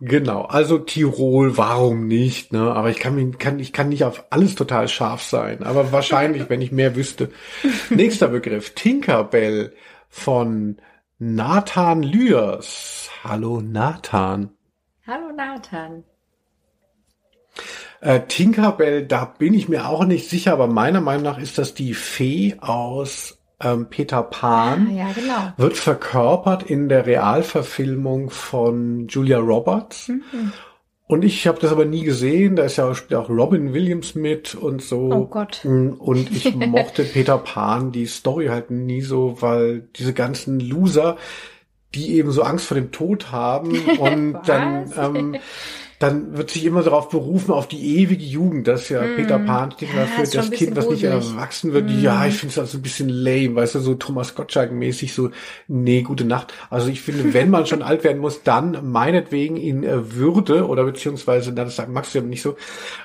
Genau, also Tirol, warum nicht? Ne? Aber ich kann, mich, kann, ich kann nicht auf alles total scharf sein. Aber wahrscheinlich, wenn ich mehr wüsste. Nächster Begriff, Tinkerbell von Nathan Lüers. Hallo Nathan. Hallo Nathan. Äh, Tinkerbell, da bin ich mir auch nicht sicher, aber meiner Meinung nach ist das die Fee aus ähm, Peter Pan ah, ja, genau. wird verkörpert in der Realverfilmung von Julia Roberts. Mhm. Und ich habe das aber nie gesehen. Da ist ja auch Robin Williams mit und so. Oh Gott. Mm, und ich mochte Peter Pan, die Story halt nie so, weil diese ganzen Loser, die eben so Angst vor dem Tod haben und dann ähm, dann wird sich immer darauf berufen, auf die ewige Jugend, dass ja mm. Peter Pan steht Ja, dafür, schon das Kind, was nicht erwachsen wird. Mm. Ja, ich finde es also ein bisschen lame, weißt du, so Thomas Gottschalk-mäßig, so, nee, gute Nacht. Also ich finde, wenn man schon alt werden muss, dann meinetwegen in äh, Würde oder beziehungsweise, na, das sagt Max ja nicht so,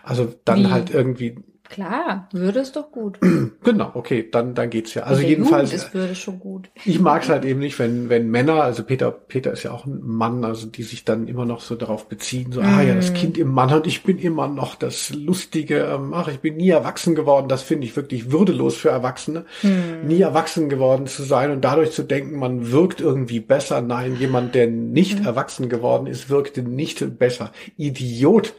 also dann Wie? halt irgendwie, Klar, Würde ist doch gut. genau, okay, dann, dann geht's ja. Also jedenfalls, Jugend ist Würde schon gut. ich mag es halt eben nicht, wenn, wenn Männer, also Peter, Peter ist ja auch ein Mann, also die sich dann immer noch so darauf beziehen, so, ah ja, das Kind im Mann und ich bin immer noch das Lustige, ähm, ach, ich bin nie erwachsen geworden, das finde ich wirklich würdelos für Erwachsene, nie erwachsen geworden zu sein und dadurch zu denken, man wirkt irgendwie besser. Nein, jemand, der nicht erwachsen geworden ist, wirkte nicht besser. Idiot.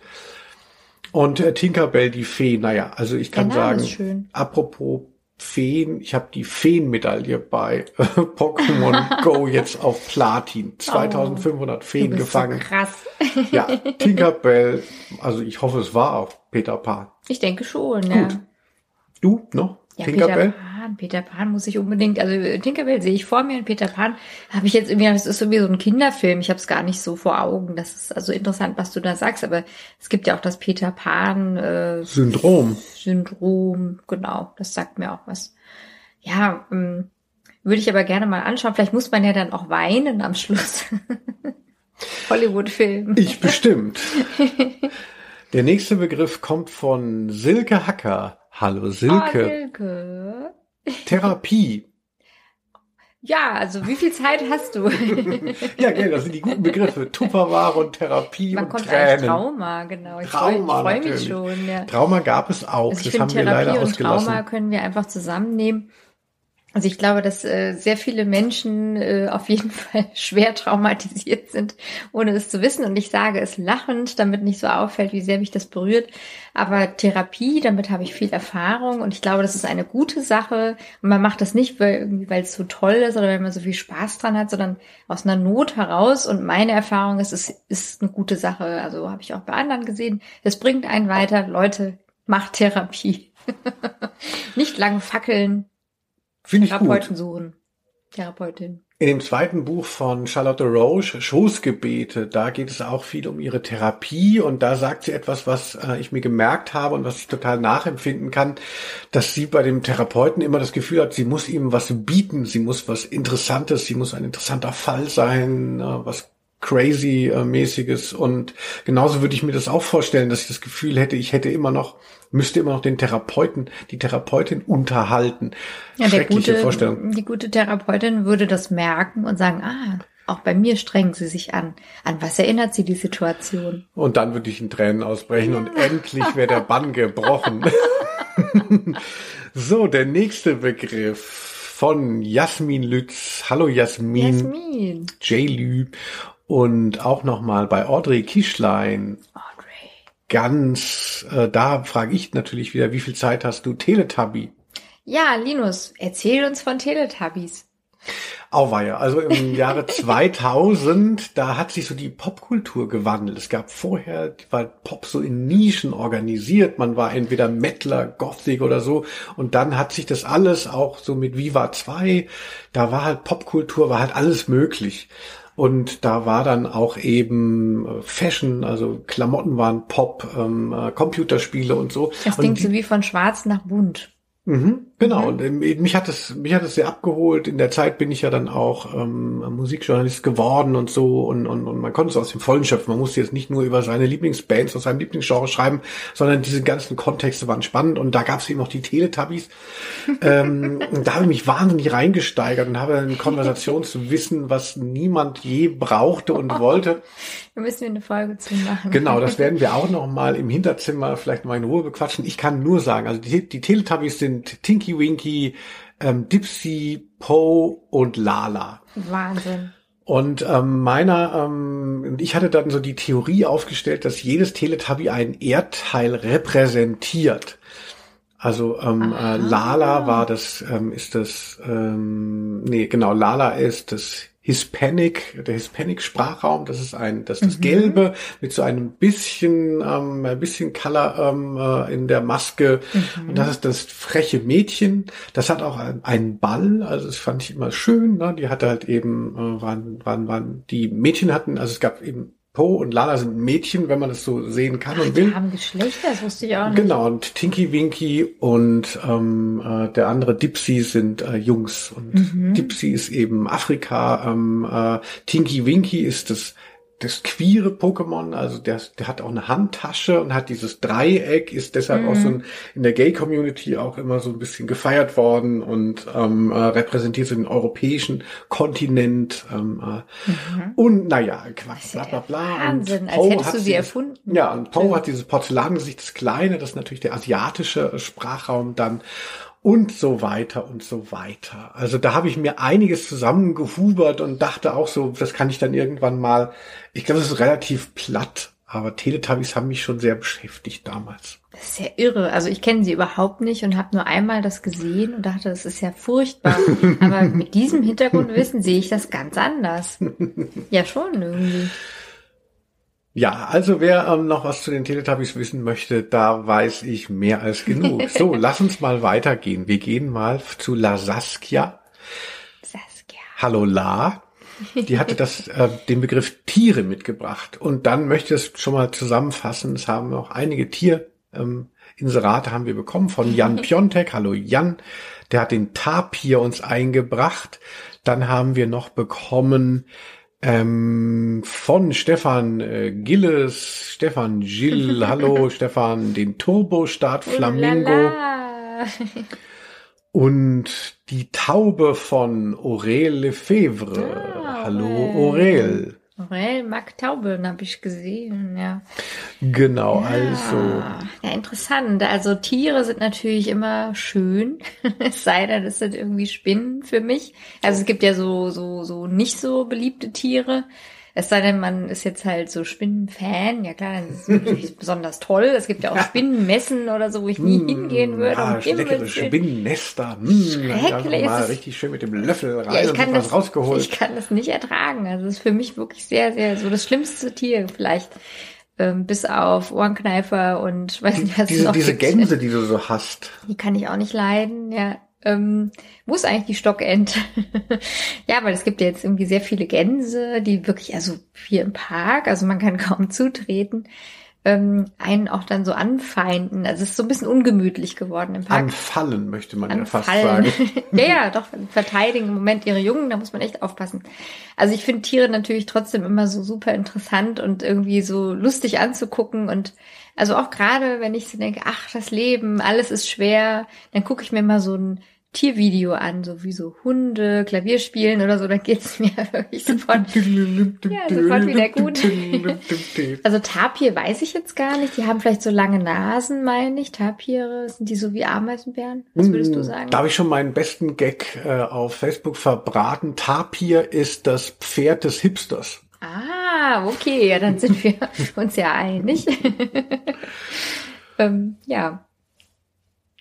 Und äh, Tinkerbell, die Fee, naja, also ich kann sagen, apropos Feen, ich habe die Feenmedaille bei äh, Pokémon Go jetzt auf Platin. 2500 Du Feen gefangen. so krass. Ja, Tinkerbell, also ich hoffe, es war auch Peter Pan. Ich denke schon, ja. Gut. Du noch? Ja, Tinkerbell? Peter Pan, Peter Pan muss ich unbedingt, also äh, Tinkerbell sehe ich vor mir und Peter Pan habe ich jetzt irgendwie, das ist irgendwie so ein Kinderfilm, ich habe es gar nicht so vor Augen. Das ist also interessant, was du da sagst, aber es gibt ja auch das Peter Pan äh, Syndrom. Syndrom, genau, das sagt mir auch was. Ja, ähm, würde ich aber gerne mal anschauen. Vielleicht muss man ja dann auch weinen am Schluss. Hollywood-Film. Ich bestimmt. Der nächste Begriff kommt von Silke Hacker. Hallo Oh, Silke. Therapie. Ja, also wie viel Zeit hast du? Ja, gell, das sind die guten Begriffe. Tupperware und Therapie Man und kommt Tränen. Trauma, genau. Ich freue Trauma, freu mich schon. Ja. Trauma gab es auch. Also ich das finde, haben wir Therapie leider und ausgelassen. Trauma können wir einfach zusammennehmen. Also ich glaube, dass äh, sehr viele Menschen äh, auf jeden Fall schwer traumatisiert sind, ohne es zu wissen. Und ich sage es lachend, damit nicht so auffällt, wie sehr mich das berührt. Aber Therapie, damit habe ich viel Erfahrung und ich glaube, das ist eine gute Sache. Und man macht das nicht, weil irgendwie, weil es so toll ist oder weil man so viel Spaß dran hat, sondern aus einer Not heraus. Und meine Erfahrung ist, es ist eine gute Sache. Also habe ich auch bei anderen gesehen. Es bringt einen weiter. Leute, macht Therapie. nicht lang fackeln, Finde ich gut. Therapeuten suchen. Therapeutin. In dem zweiten Buch von Charlotte Roche, Schoßgebete, da geht es auch viel um ihre Therapie und da sagt sie etwas, was äh, ich mir gemerkt habe und was ich total nachempfinden kann, dass sie bei dem Therapeuten immer das Gefühl hat, sie muss ihm was bieten, sie muss was Interessantes, sie muss ein interessanter Fall sein, äh, was crazy-mäßiges und genauso würde ich mir das auch vorstellen, dass ich das Gefühl hätte, ich hätte immer noch, müsste immer noch den Therapeuten, die Therapeutin unterhalten. Ja, der Schreckliche gute, Vorstellung. die gute Therapeutin würde das merken und sagen, ah, auch bei mir strengen sie sich an. An was erinnert sie die Situation? Und dann würde ich in Tränen ausbrechen und endlich wäre der Bann gebrochen. so, der nächste Begriff von Jasmin Lütz. Hallo Jasmin. Jasmin. J-Lü. Und auch nochmal bei Audrey Kischlein. Audrey. Ganz, äh, da frage ich natürlich wieder, wie viel Zeit hast du? Teletubby. Ja, Linus, erzähl uns von Teletubbies. Auweia, also im Jahre 2000, da hat sich so die Popkultur gewandelt. Es gab vorher, war Pop so in Nischen organisiert. Man war entweder Mettler, Gothic oder so. Und dann hat sich das alles auch so mit Viva 2, da war halt Popkultur, war halt alles möglich. Und da war dann auch eben äh, Fashion, also Klamotten waren Pop, ähm, äh, Computerspiele und so. Das klingt so wie von schwarz nach bunt. Mhm, genau, und ähm, mich hat es mich hat es sehr abgeholt. In der Zeit bin ich ja dann auch ähm, Musikjournalist geworden und so und, und, und man konnte es aus dem Vollen schöpfen. Man musste jetzt nicht nur über seine Lieblingsbands aus seinem Lieblingsgenre schreiben, sondern diese ganzen Kontexte waren spannend und da gab es eben auch die Teletubbies. ähm, da habe ich mich wahnsinnig reingesteigert und habe ein Konversationswissen, was niemand je brauchte und wollte. Da müssen wir eine Folge zu machen. Genau, das werden wir auch noch mal im Hinterzimmer vielleicht mal in Ruhe bequatschen. Ich kann nur sagen, also die, die Teletubbies sind Tinky Winky, ähm, Dipsy, Poe und Lala. Wahnsinn. Und ähm, meiner, ähm, ich hatte dann so die Theorie aufgestellt, dass jedes Teletubby ein Erdteil repräsentiert. Also ähm, äh, Lala war das, ähm, ist das, ähm, nee, genau, Lala ist das Hispanic, der Hispanic-Sprachraum, das ist ein, das ist das Gelbe mit so einem bisschen, ähm, ein bisschen Color ähm, äh, in der Maske. Und das ist das freche Mädchen. Das hat auch ein- einen Ball, also das fand ich immer schön. Ne? Die hatte halt eben, äh, waren, waren, waren, die Mädchen hatten, also es gab eben Po und Lala sind Mädchen, wenn man es so sehen kann Ach, und will. Die haben Geschlechter, das wusste ich auch nicht. Genau, und Tinky Winky und ähm, äh, der andere Dipsy sind äh, Jungs. Und Mhm. Dipsy ist eben Afrika, ähm, äh, Tinky Winky ist das das queere Pokémon, also der, der hat auch eine Handtasche und hat dieses Dreieck, ist deshalb auch so ein, in der Gay-Community auch immer so ein bisschen gefeiert worden und ähm, äh, repräsentiert so den europäischen Kontinent. Ähm, äh, Und naja, Quatsch, bla bla bla. Wahnsinn, und als Poe hättest hat du sie dieses- erfunden. Ja, und Poe hat dieses Porzellangesicht, das kleine, das ist natürlich der asiatische Sprachraum dann und so weiter und so weiter. Also da habe ich mir einiges zusammengehubert und dachte auch so, das kann ich dann irgendwann mal, ich glaube, es ist relativ platt, aber Teletubbies haben mich schon sehr beschäftigt damals. Das ist ja irre. Also ich kenne sie überhaupt nicht und habe nur einmal das gesehen und dachte, das ist ja furchtbar. Aber mit diesem Hintergrundwissen sehe ich das ganz anders. Ja, schon irgendwie. Ja, also wer ähm, noch was zu den Teletubbies wissen möchte, da weiß ich mehr als genug. So, lass uns mal weitergehen. Wir gehen mal zu La Saskia. Saskia. Hallo La. Die hatte das, äh, den Begriff Tiere mitgebracht. Und dann möchte ich es schon mal zusammenfassen. Es haben auch einige Tier, ähm, Inserate haben wir bekommen von Jan Piontek. Hallo Jan. Der hat den Tapir uns eingebracht. Dann haben wir noch bekommen ähm, von Stefan äh, Gilles, Stefan Gilles, hallo Stefan, den Turbostart Flamingo. Und die Taube von Aurel Lefebvre. Ah, Hallo Aurel. Aurel. Aurel mag Tauben, habe ich gesehen, ja. Genau, also. Ah, Ja, interessant. Also Tiere sind natürlich immer schön. es sei denn, es sind irgendwie Spinnen für mich. Also es gibt ja so, so, so nicht so beliebte Tiere. Es sei denn, man ist jetzt halt so Spinnenfan. Ja klar, das ist natürlich besonders toll. Es gibt ja auch Spinnenmessen oder so, wo ich nie hingehen würde. Himmels leckere. Spinnennester. Hm, einfach Schrecklich. mal richtig schön mit dem Löffel rein Ja, ich und kann was das, rausgeholt. ich kann das nicht ertragen. Also es ist für mich wirklich sehr, sehr so das schlimmste Tier vielleicht. Ähm, bis auf Ohrenkneifer und weiß nicht, was es diese noch diese. Gänse, die du so hast. Die kann ich auch nicht leiden, ja. Ähm, wo ist eigentlich die Stockente? ja, weil es gibt ja jetzt irgendwie sehr viele Gänse, die wirklich, also hier im Park, also man kann kaum zutreten, ähm, einen auch dann so anfeinden. Also es ist so ein bisschen ungemütlich geworden im Park. Anfallen, möchte man ja fast Anfallen. sagen. ja, ja, doch, verteidigen im Moment ihre Jungen, da muss man echt aufpassen. Also ich finde Tiere natürlich trotzdem immer so super interessant und irgendwie so lustig anzugucken und also auch gerade, wenn ich so denke, ach, das Leben, alles ist schwer, dann gucke ich mir mal so ein Tiervideo an, so wie so Hunde, Klavier spielen oder so, dann geht's mir wirklich sofort. Ja, sofort wieder gut. Also Tapir weiß ich jetzt gar nicht. Die haben vielleicht so lange Nasen, meine ich. Tapire, sind die so wie Ameisenbären? Was würdest du sagen? Da habe ich schon meinen besten Gag äh, auf Facebook verbraten. Tapir ist das Pferd des Hipsters. Ah, okay, ja, dann sind wir uns ja einig. ähm, ja.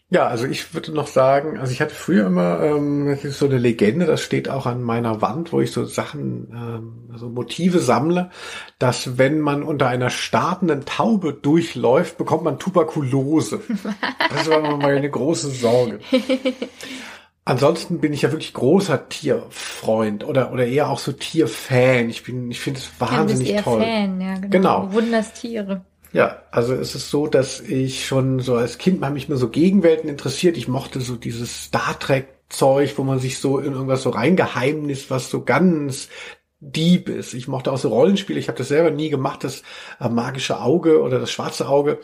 Ja, also ich würde noch sagen, also ich hatte früher immer, ähm, das ist so eine Legende, das steht auch an meiner Wand, wo ich so Sachen, ähm, so Motive sammle, dass wenn man unter einer startenden Taube durchläuft, bekommt man Tuberkulose. Das war immer meine große Sorge. Ansonsten bin ich ja wirklich großer Tierfreund oder oder eher auch so Tierfan. Ich bin, ich finde es Ja, wahnsinnig eher toll. Fan, ja, genau. Genau. Du wunderst Tiere. Ja, also es ist so, dass ich schon so als Kind haben mich mir so Gegenwelten interessiert. Ich mochte so dieses Star Trek Zeug, wo man sich so in irgendwas so reingeheimnist, was so ganz deep ist. Ich mochte auch so Rollenspiele. Ich habe das selber nie gemacht, das äh, magische Auge oder das schwarze Auge.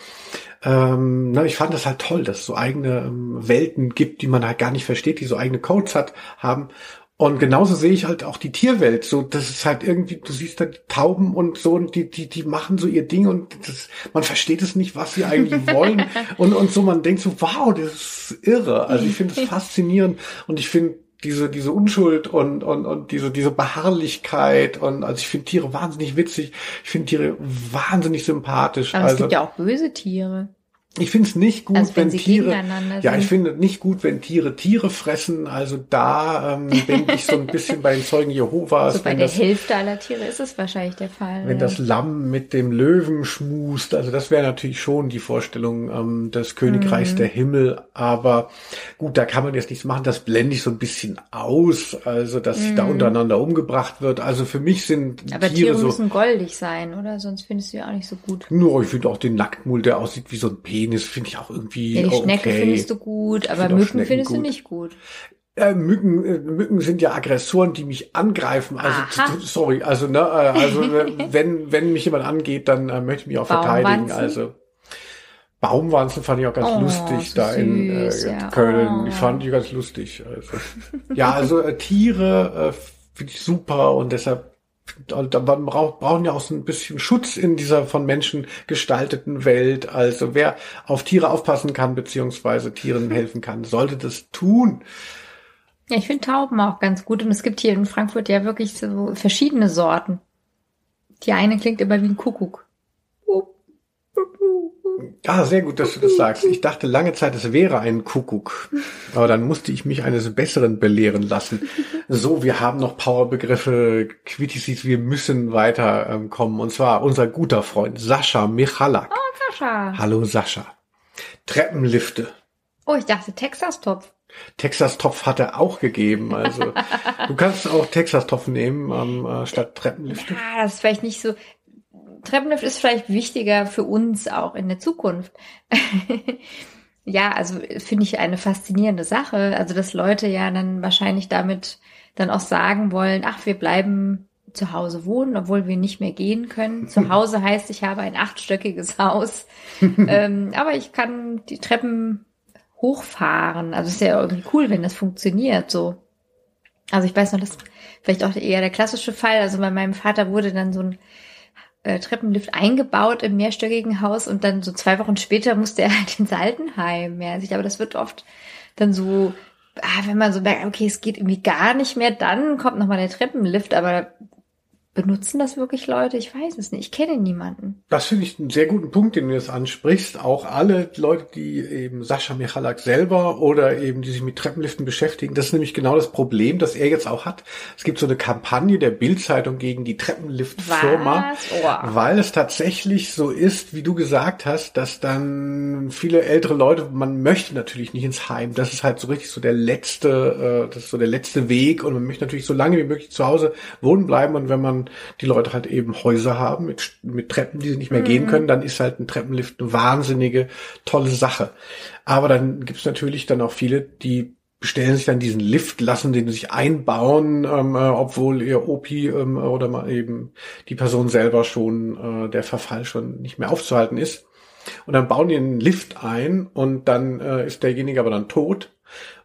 Ähm, na, ich fand das halt toll, dass es so eigene ähm, Welten gibt, die man halt gar nicht versteht, die so eigene Codes hat, haben. Und genauso sehe ich halt auch die Tierwelt. So, das ist halt irgendwie, du siehst da die Tauben und so, und die, die, die machen so ihr Ding und das, man versteht es nicht, was sie eigentlich wollen. Und, und so, man denkt so, wow, das ist irre. Also ich finde es faszinierend und ich finde diese, diese Unschuld und, und, und diese, diese Beharrlichkeit und, also ich finde Tiere wahnsinnig witzig. Ich finde Tiere wahnsinnig sympathisch. Aber es also, gibt ja auch böse Tiere. Ich finde es nicht gut, Also wenn wenn, Tiere. Ja, ich finde nicht gut, wenn Tiere Tiere fressen. Also da ähm, denke ich so ein bisschen bei den Zeugen Jehovas, So bei der das, Hälfte aller Tiere ist es wahrscheinlich der Fall. wenn ja. das Lamm mit dem Löwen schmust. Also das wäre natürlich schon die Vorstellung ähm, des Königreichs Mhm. der Himmel. Aber gut, da kann man jetzt nichts machen. Das blende ich so ein bisschen aus. Also dass sich da untereinander umgebracht wird. Also für mich sind Mhm. Aber Tiere, Tiere so. müssen goldig sein, oder? Sonst findest du ja auch nicht so gut. Nur ich finde auch den Nacktmul, der aussieht wie so ein Penis, finde ich auch irgendwie Ja, die okay. Schnecke findest du gut, aber find Mücken findest du gut. nicht gut. Äh, Mücken, äh, Mücken sind ja Aggressoren, die mich angreifen. Also sorry, also ne, äh, also äh, wenn wenn mich jemand angeht, dann äh, möchte ich mich auch verteidigen. Also Baumwanzen fand ich auch ganz Oh, lustig so da in äh, süß, ja. Köln. Oh. Die fand ich ganz lustig. Also ja, also Tiere finde ich super und deshalb und man braucht, brauchen ja auch so ein bisschen Schutz in dieser von Menschen gestalteten Welt. Also wer auf Tiere aufpassen kann, beziehungsweise Tieren helfen kann, sollte das tun. Ja, ich finde Tauben auch ganz gut. Und es gibt hier in Frankfurt ja wirklich so verschiedene Sorten. Die eine klingt immer wie ein Kuckuck. Ah, sehr gut, dass du das sagst. Ich dachte lange Zeit, es wäre ein Kuckuck. Aber dann musste ich mich eines Besseren belehren lassen. So, wir haben noch Powerbegriffe, Quittisis, wir müssen weiterkommen. Ähm, und zwar unser guter Freund Sascha Michalak. Sascha. Hallo Sascha. Treppenlifte. Oh, ich dachte Texas-Topf. Texas-Topf hat er auch gegeben. Also du kannst auch Texas-Topf nehmen ähm, äh, statt Treppenlifte. Ja, das ist vielleicht nicht so. Treppenlift ist vielleicht wichtiger für uns auch in der Zukunft. ja, also finde ich eine faszinierende Sache. Also, dass Leute ja dann wahrscheinlich damit dann auch sagen wollen, ach, wir bleiben zu Hause wohnen, obwohl wir nicht mehr gehen können. Zu Hause heißt, ich habe ein achtstöckiges Haus, ähm, aber ich kann die Treppen hochfahren. Also es ist ja irgendwie cool, wenn das funktioniert so. Also ich weiß noch, das ist vielleicht auch eher der klassische Fall. Also bei meinem Vater wurde dann so ein äh, Treppenlift eingebaut im mehrstöckigen Haus und dann so zwei Wochen später musste er halt ins Altenheim. Ja, also ich glaube, das wird oft dann so, ah, wenn man so merkt, okay, es geht irgendwie gar nicht mehr, dann kommt nochmal der Treppenlift, aber benutzen das wirklich Leute? Ich weiß es nicht. Ich kenne niemanden. Das finde ich einen sehr guten Punkt, den du jetzt ansprichst. Auch alle Leute, die eben Sascha Michalak selber oder eben die sich mit Treppenliften beschäftigen, das ist nämlich genau das Problem, das er jetzt auch hat. Es gibt so eine Kampagne der Bildzeitung gegen die Treppenliftfirma? Oh. weil es tatsächlich so ist, wie du gesagt hast, dass dann viele ältere Leute, man möchte natürlich nicht ins Heim. Das ist halt so richtig so der letzte, äh, das ist so der letzte Weg und man möchte natürlich so lange wie möglich zu Hause wohnen bleiben und wenn man die Leute halt eben Häuser haben mit, mit Treppen, die sie nicht mehr gehen können, dann ist halt ein Treppenlift eine wahnsinnige, tolle Sache. Aber dann gibt's natürlich dann auch viele, die bestellen sich dann diesen Lift, lassen den sich einbauen, ähm, äh, obwohl ihr Opi ähm, oder mal eben die Person selber schon, äh, der Verfall schon nicht mehr aufzuhalten ist. Und dann bauen die einen Lift ein und dann äh, ist derjenige aber dann tot.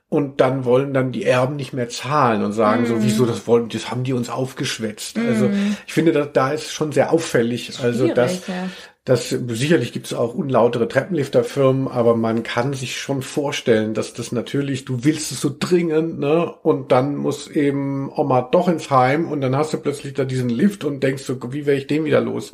Und dann wollen dann die Erben nicht mehr zahlen und sagen so, wieso das wollen, das haben die uns aufgeschwätzt. Also ich finde, da, da ist schon sehr auffällig. Also Schwierig, das, ja. Das sicherlich gibt es auch unlautere Treppenlifterfirmen, aber man kann sich schon vorstellen, dass das natürlich, du willst es so dringend, ne? Und dann muss eben Oma doch ins Heim und dann hast du plötzlich da diesen Lift und denkst so, wie wäre ich den wieder los?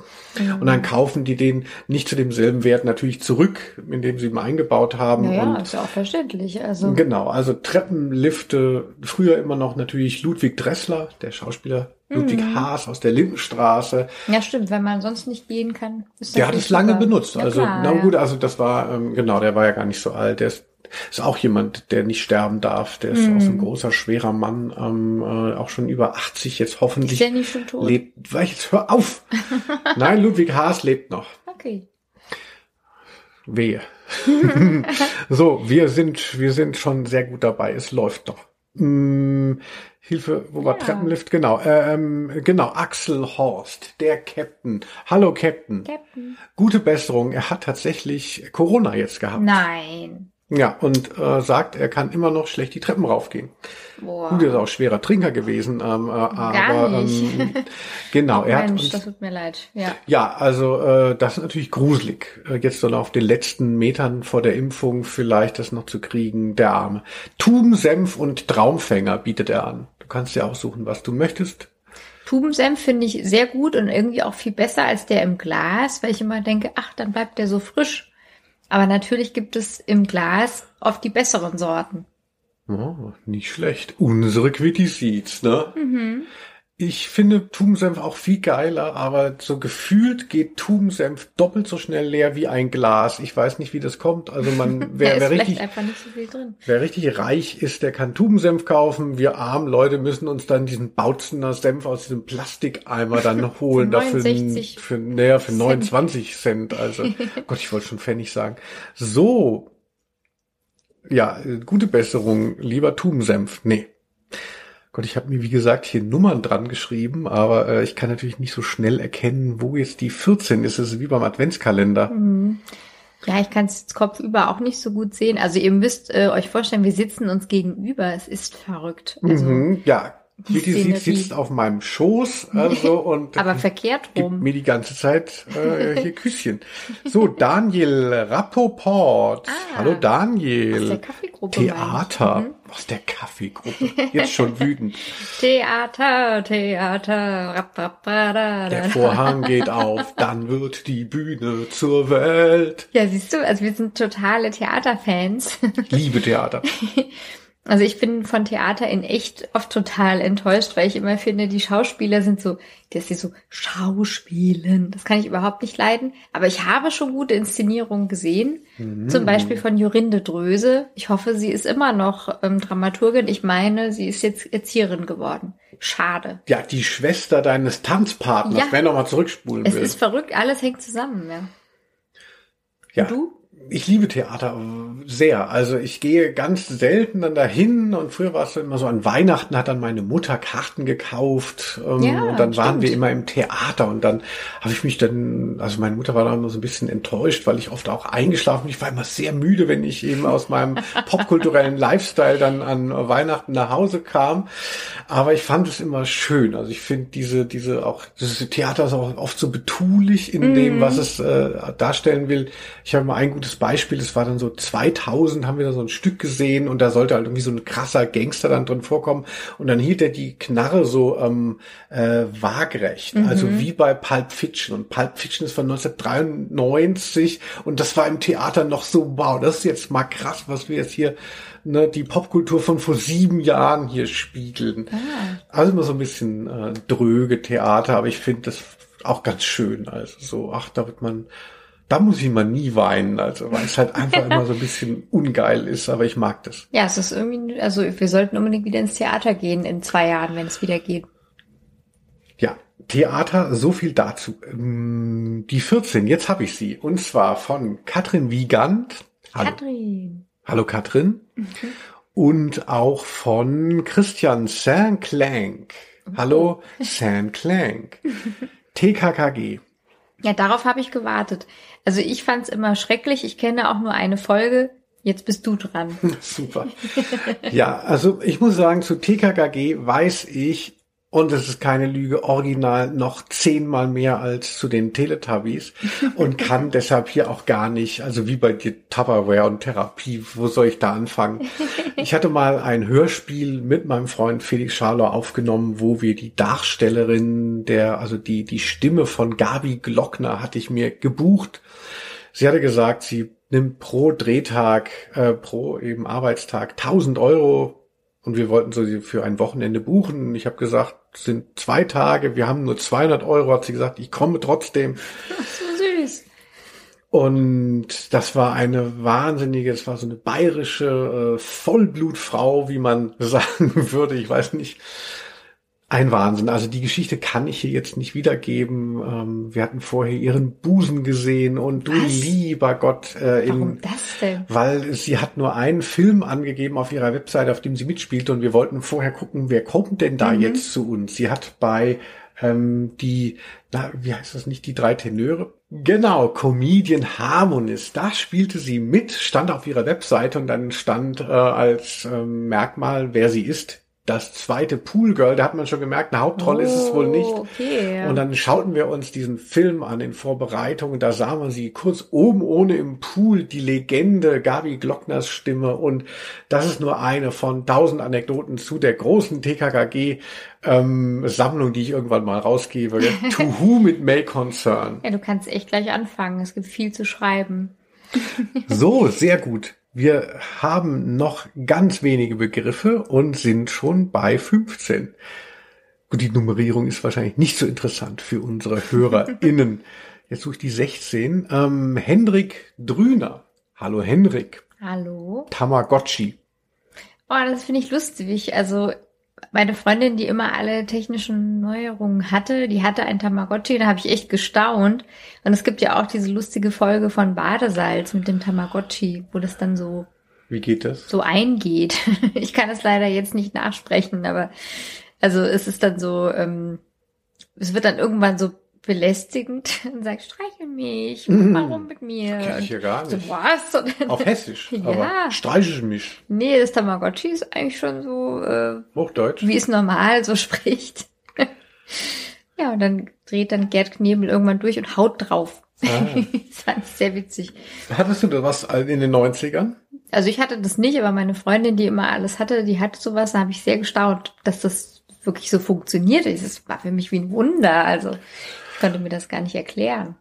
Und dann kaufen die den nicht zu demselben Wert natürlich zurück, indem sie ihn eingebaut haben. Naja, und ist ja auch verständlich. Also Genau, also Treppenlifte, früher immer noch natürlich Ludwig Dressler, der Schauspieler Ludwig Mhm. Haas aus der Lindenstraße, ja, stimmt. Wenn man sonst nicht gehen kann, ist der hat es lange super. benutzt. Ja, also, klar, na ja. gut, also das war, ähm, genau, der war ja gar nicht so alt. Der ist, ist auch jemand, der nicht sterben darf. Der ist auch so ein großer, schwerer Mann, ähm, äh, auch schon über 80 jetzt Ist hoffentlich. der nicht schon tot? Lebt, Weil jetzt hör auf! Nein, Ludwig Haas lebt noch. Okay. Wehe. so, wir sind, wir sind schon sehr gut dabei. Es läuft doch. Hm, Hilfe, wo war Ja. Treppenlift? Genau, ähm, genau, Axel Horst, der Captain. Hallo Captain. Captain. Gute Besserung. Er hat tatsächlich Corona jetzt gehabt. Nein. Ja, und äh, sagt, er kann immer noch schlecht die Treppen raufgehen. Boah. Gut, er ist auch schwerer Trinker gewesen, ähm, äh, aber nicht. Ähm, genau, er hat Mensch, das tut mir leid. Ja. ja, also äh, das ist natürlich gruselig. Äh, jetzt so auf den letzten Metern vor der Impfung vielleicht das noch zu kriegen, der Arme. Tubensenf und Traumfänger bietet er an. Du kannst dir aussuchen, was du möchtest. Tubensenf finde ich sehr gut und irgendwie auch viel besser als der im Glas, weil ich immer denke, ach, dann bleibt der so frisch. Aber natürlich gibt es im Glas oft die besseren Sorten. Oh, nicht schlecht. Unsere Quitty Seeds, ne? Mhm. Ich finde Tubensenf auch viel geiler, aber so gefühlt geht Tubensenf doppelt so schnell leer wie ein Glas. Ich weiß nicht, wie das kommt. Also man, wer, wer richtig, so wer richtig reich ist, der kann Tubensenf kaufen. Wir armen Leute müssen uns dann diesen Bautzener Senf aus diesem Plastikeimer dann holen. dafür, für, naja, für 29 Cent. Also, Gott, ich wollte schon Pfennig sagen. So. Ja, gute Besserung. Lieber Tubensenf. Nee. Gott, ich habe mir wie gesagt hier Nummern dran geschrieben, aber äh, ich kann natürlich nicht so schnell erkennen, wo jetzt die 14 ist. Es ist wie beim Adventskalender. Mhm. Ja, ich kann es jetzt kopfüber auch nicht so gut sehen. Also ihr müsst äh, euch vorstellen, wir sitzen uns gegenüber. Es ist verrückt. Also, mhm, ja, Kitty sitzt auf meinem Schoß also und aber verkehrt rum. Gibt mir die ganze Zeit äh, hier Küsschen. So Daniel Rappoport. Ah, Hallo Daniel. Aus der Kaffeegruppe. Theater. Mhm. Aus der Kaffeegruppe. Jetzt schon wütend. Theater, Theater. Rap, rap, da, der Vorhang geht auf, dann wird die Bühne zur Welt. Ja, siehst du, also wir sind totale Theaterfans. Liebe Theater. Also ich bin von Theater in echt oft total enttäuscht, weil ich immer finde, die Schauspieler sind so, dass sie so Schauspielen. Das kann ich überhaupt nicht leiden. Aber ich habe schon gute Inszenierungen gesehen. Mhm. Zum Beispiel von Jorinde Dröse. Ich hoffe, sie ist immer noch ähm, Dramaturgin. Ich meine, sie ist jetzt Erzieherin geworden. Schade. Ja, die Schwester deines Tanzpartners. Ja. Wer nochmal zurückspulen es will. Es ist verrückt, alles hängt zusammen, ja. Ja. Und du? Ich liebe Theater sehr. Also ich gehe ganz selten dann dahin und früher war es immer so an Weihnachten hat dann meine Mutter Karten gekauft ähm, ja, und dann stimmt. waren wir immer im Theater und dann habe ich mich dann, also meine Mutter war dann immer so ein bisschen enttäuscht, weil ich oft auch eingeschlafen bin. Ich war immer sehr müde, wenn ich eben aus meinem popkulturellen Lifestyle dann an Weihnachten nach Hause kam. Aber ich fand es immer schön. Also ich finde diese, diese auch, das Theater ist auch oft so betulich in mm. dem, was es äh, darstellen will. Ich habe mal ein gutes Beispiel, es war dann so 2000, haben wir da so ein Stück gesehen und da sollte halt irgendwie so ein krasser Gangster dann drin vorkommen und dann hielt er die Knarre so ähm, äh, waagrecht, mhm. also wie bei Pulp Fiction und Pulp Fiction ist von 1993 und das war im Theater noch so, wow, das ist jetzt mal krass, was wir jetzt hier ne, die Popkultur von vor sieben Jahren hier spiegeln. Ah. Also immer so ein bisschen äh, dröge Theater, aber ich finde das auch ganz schön. Also so, ach, da wird man da muss ich mal nie weinen, also weil es halt einfach immer so ein bisschen ungeil ist, aber ich mag das. Ja, es ist irgendwie, also wir sollten unbedingt wieder ins Theater gehen in zwei Jahren, wenn es wieder geht. Ja, Theater, so viel dazu. Ähm, die 14, jetzt habe ich sie. Und zwar von Katrin Wiegand. Hallo. Katrin. Hallo Katrin. Mhm. Und auch von Christian Saint-Clank. Hallo Saint-Clank. TKKG. Ja, darauf habe ich gewartet. Also ich fand es immer schrecklich. Ich kenne auch nur eine Folge. Jetzt bist du dran. Super. Ja, also ich muss sagen, zu TKKG weiß ich, und es ist keine Lüge, original noch zehnmal mehr als zu den Teletubbies und kann deshalb hier auch gar nicht, also wie bei dir Tupperware und Therapie, wo soll ich da anfangen? Ich hatte mal ein Hörspiel mit meinem Freund Felix Scharlow aufgenommen, wo wir die Darstellerin der, also die, die Stimme von Gabi Glockner hatte ich mir gebucht. Sie hatte gesagt, sie nimmt pro Drehtag, äh, pro eben Arbeitstag 1000 Euro und wir wollten so für ein Wochenende buchen. Ich habe gesagt, es sind zwei Tage, wir haben nur 200 Euro, hat sie gesagt, ich komme trotzdem. Ach, so süß. Und das war eine wahnsinnige, es war so eine bayerische äh, Vollblutfrau, wie man sagen würde. Ich weiß nicht, ein Wahnsinn. Also die Geschichte kann ich hier jetzt nicht wiedergeben. Ähm, wir hatten vorher ihren Busen gesehen und du Was? lieber Gott. Äh, Warum das denn? Weil sie hat nur einen Film angegeben auf ihrer Webseite, auf dem sie mitspielte und wir wollten vorher gucken, wer kommt denn da mhm. jetzt zu uns. Sie hat bei ähm, die, na, wie heißt das nicht, die drei Tenöre? Genau, Comedian Harmonist. Da spielte sie mit, stand auf ihrer Webseite und dann stand äh, als äh, Merkmal, wer sie ist, das zweite Poolgirl, da hat man schon gemerkt, eine Hauptrolle oh, ist es wohl nicht. Oh, okay, Und dann schauten wir uns diesen Film an in Vorbereitung da sah man sie kurz oben ohne im Pool, die Legende Gabi Glockners Stimme und das ist nur eine von tausend Anekdoten zu der großen TKKG ähm, Sammlung, die ich irgendwann mal rausgebe. to Who mit May Concern. Ja, du kannst echt gleich anfangen. Es gibt viel zu schreiben. So, sehr gut. Wir haben noch ganz wenige Begriffe und sind schon bei 15. Gut, die Nummerierung ist wahrscheinlich nicht so interessant für unsere HörerInnen. Jetzt suche ich die 16. Ähm, Hendrik Drüner. Hallo Hendrik. Hallo. Tamagotchi. Oh, das finde ich lustig. Also meine Freundin, die immer alle technischen Neuerungen hatte, die hatte ein Tamagotchi, da habe ich echt gestaunt. Und es gibt ja auch diese lustige Folge von Badesalz mit dem Tamagotchi, wo das dann so wie geht das? So eingeht. Ich kann es leider jetzt nicht nachsprechen, aber also es ist dann so, ähm, es wird dann irgendwann so belästigend und sagt, streichel mich, mach mal rum mit mir. Kenn ich ja gar nicht. So, was? Und Auf Hessisch. Ja. Aber streichel mich. nee, das Tamagotchi ist eigentlich schon so, äh, Hochdeutsch. wie es normal so spricht. ja, und dann dreht dann Gerd Knebel irgendwann durch und haut drauf. Ah. das fand ich sehr witzig. Hattest du da was in den 90ern? Also ich hatte das nicht, aber meine Freundin, die immer alles hatte, die hatte sowas, da habe ich sehr gestaunt, dass das wirklich so funktioniert. Das war für mich wie ein Wunder. Also konnte mir das gar nicht erklären.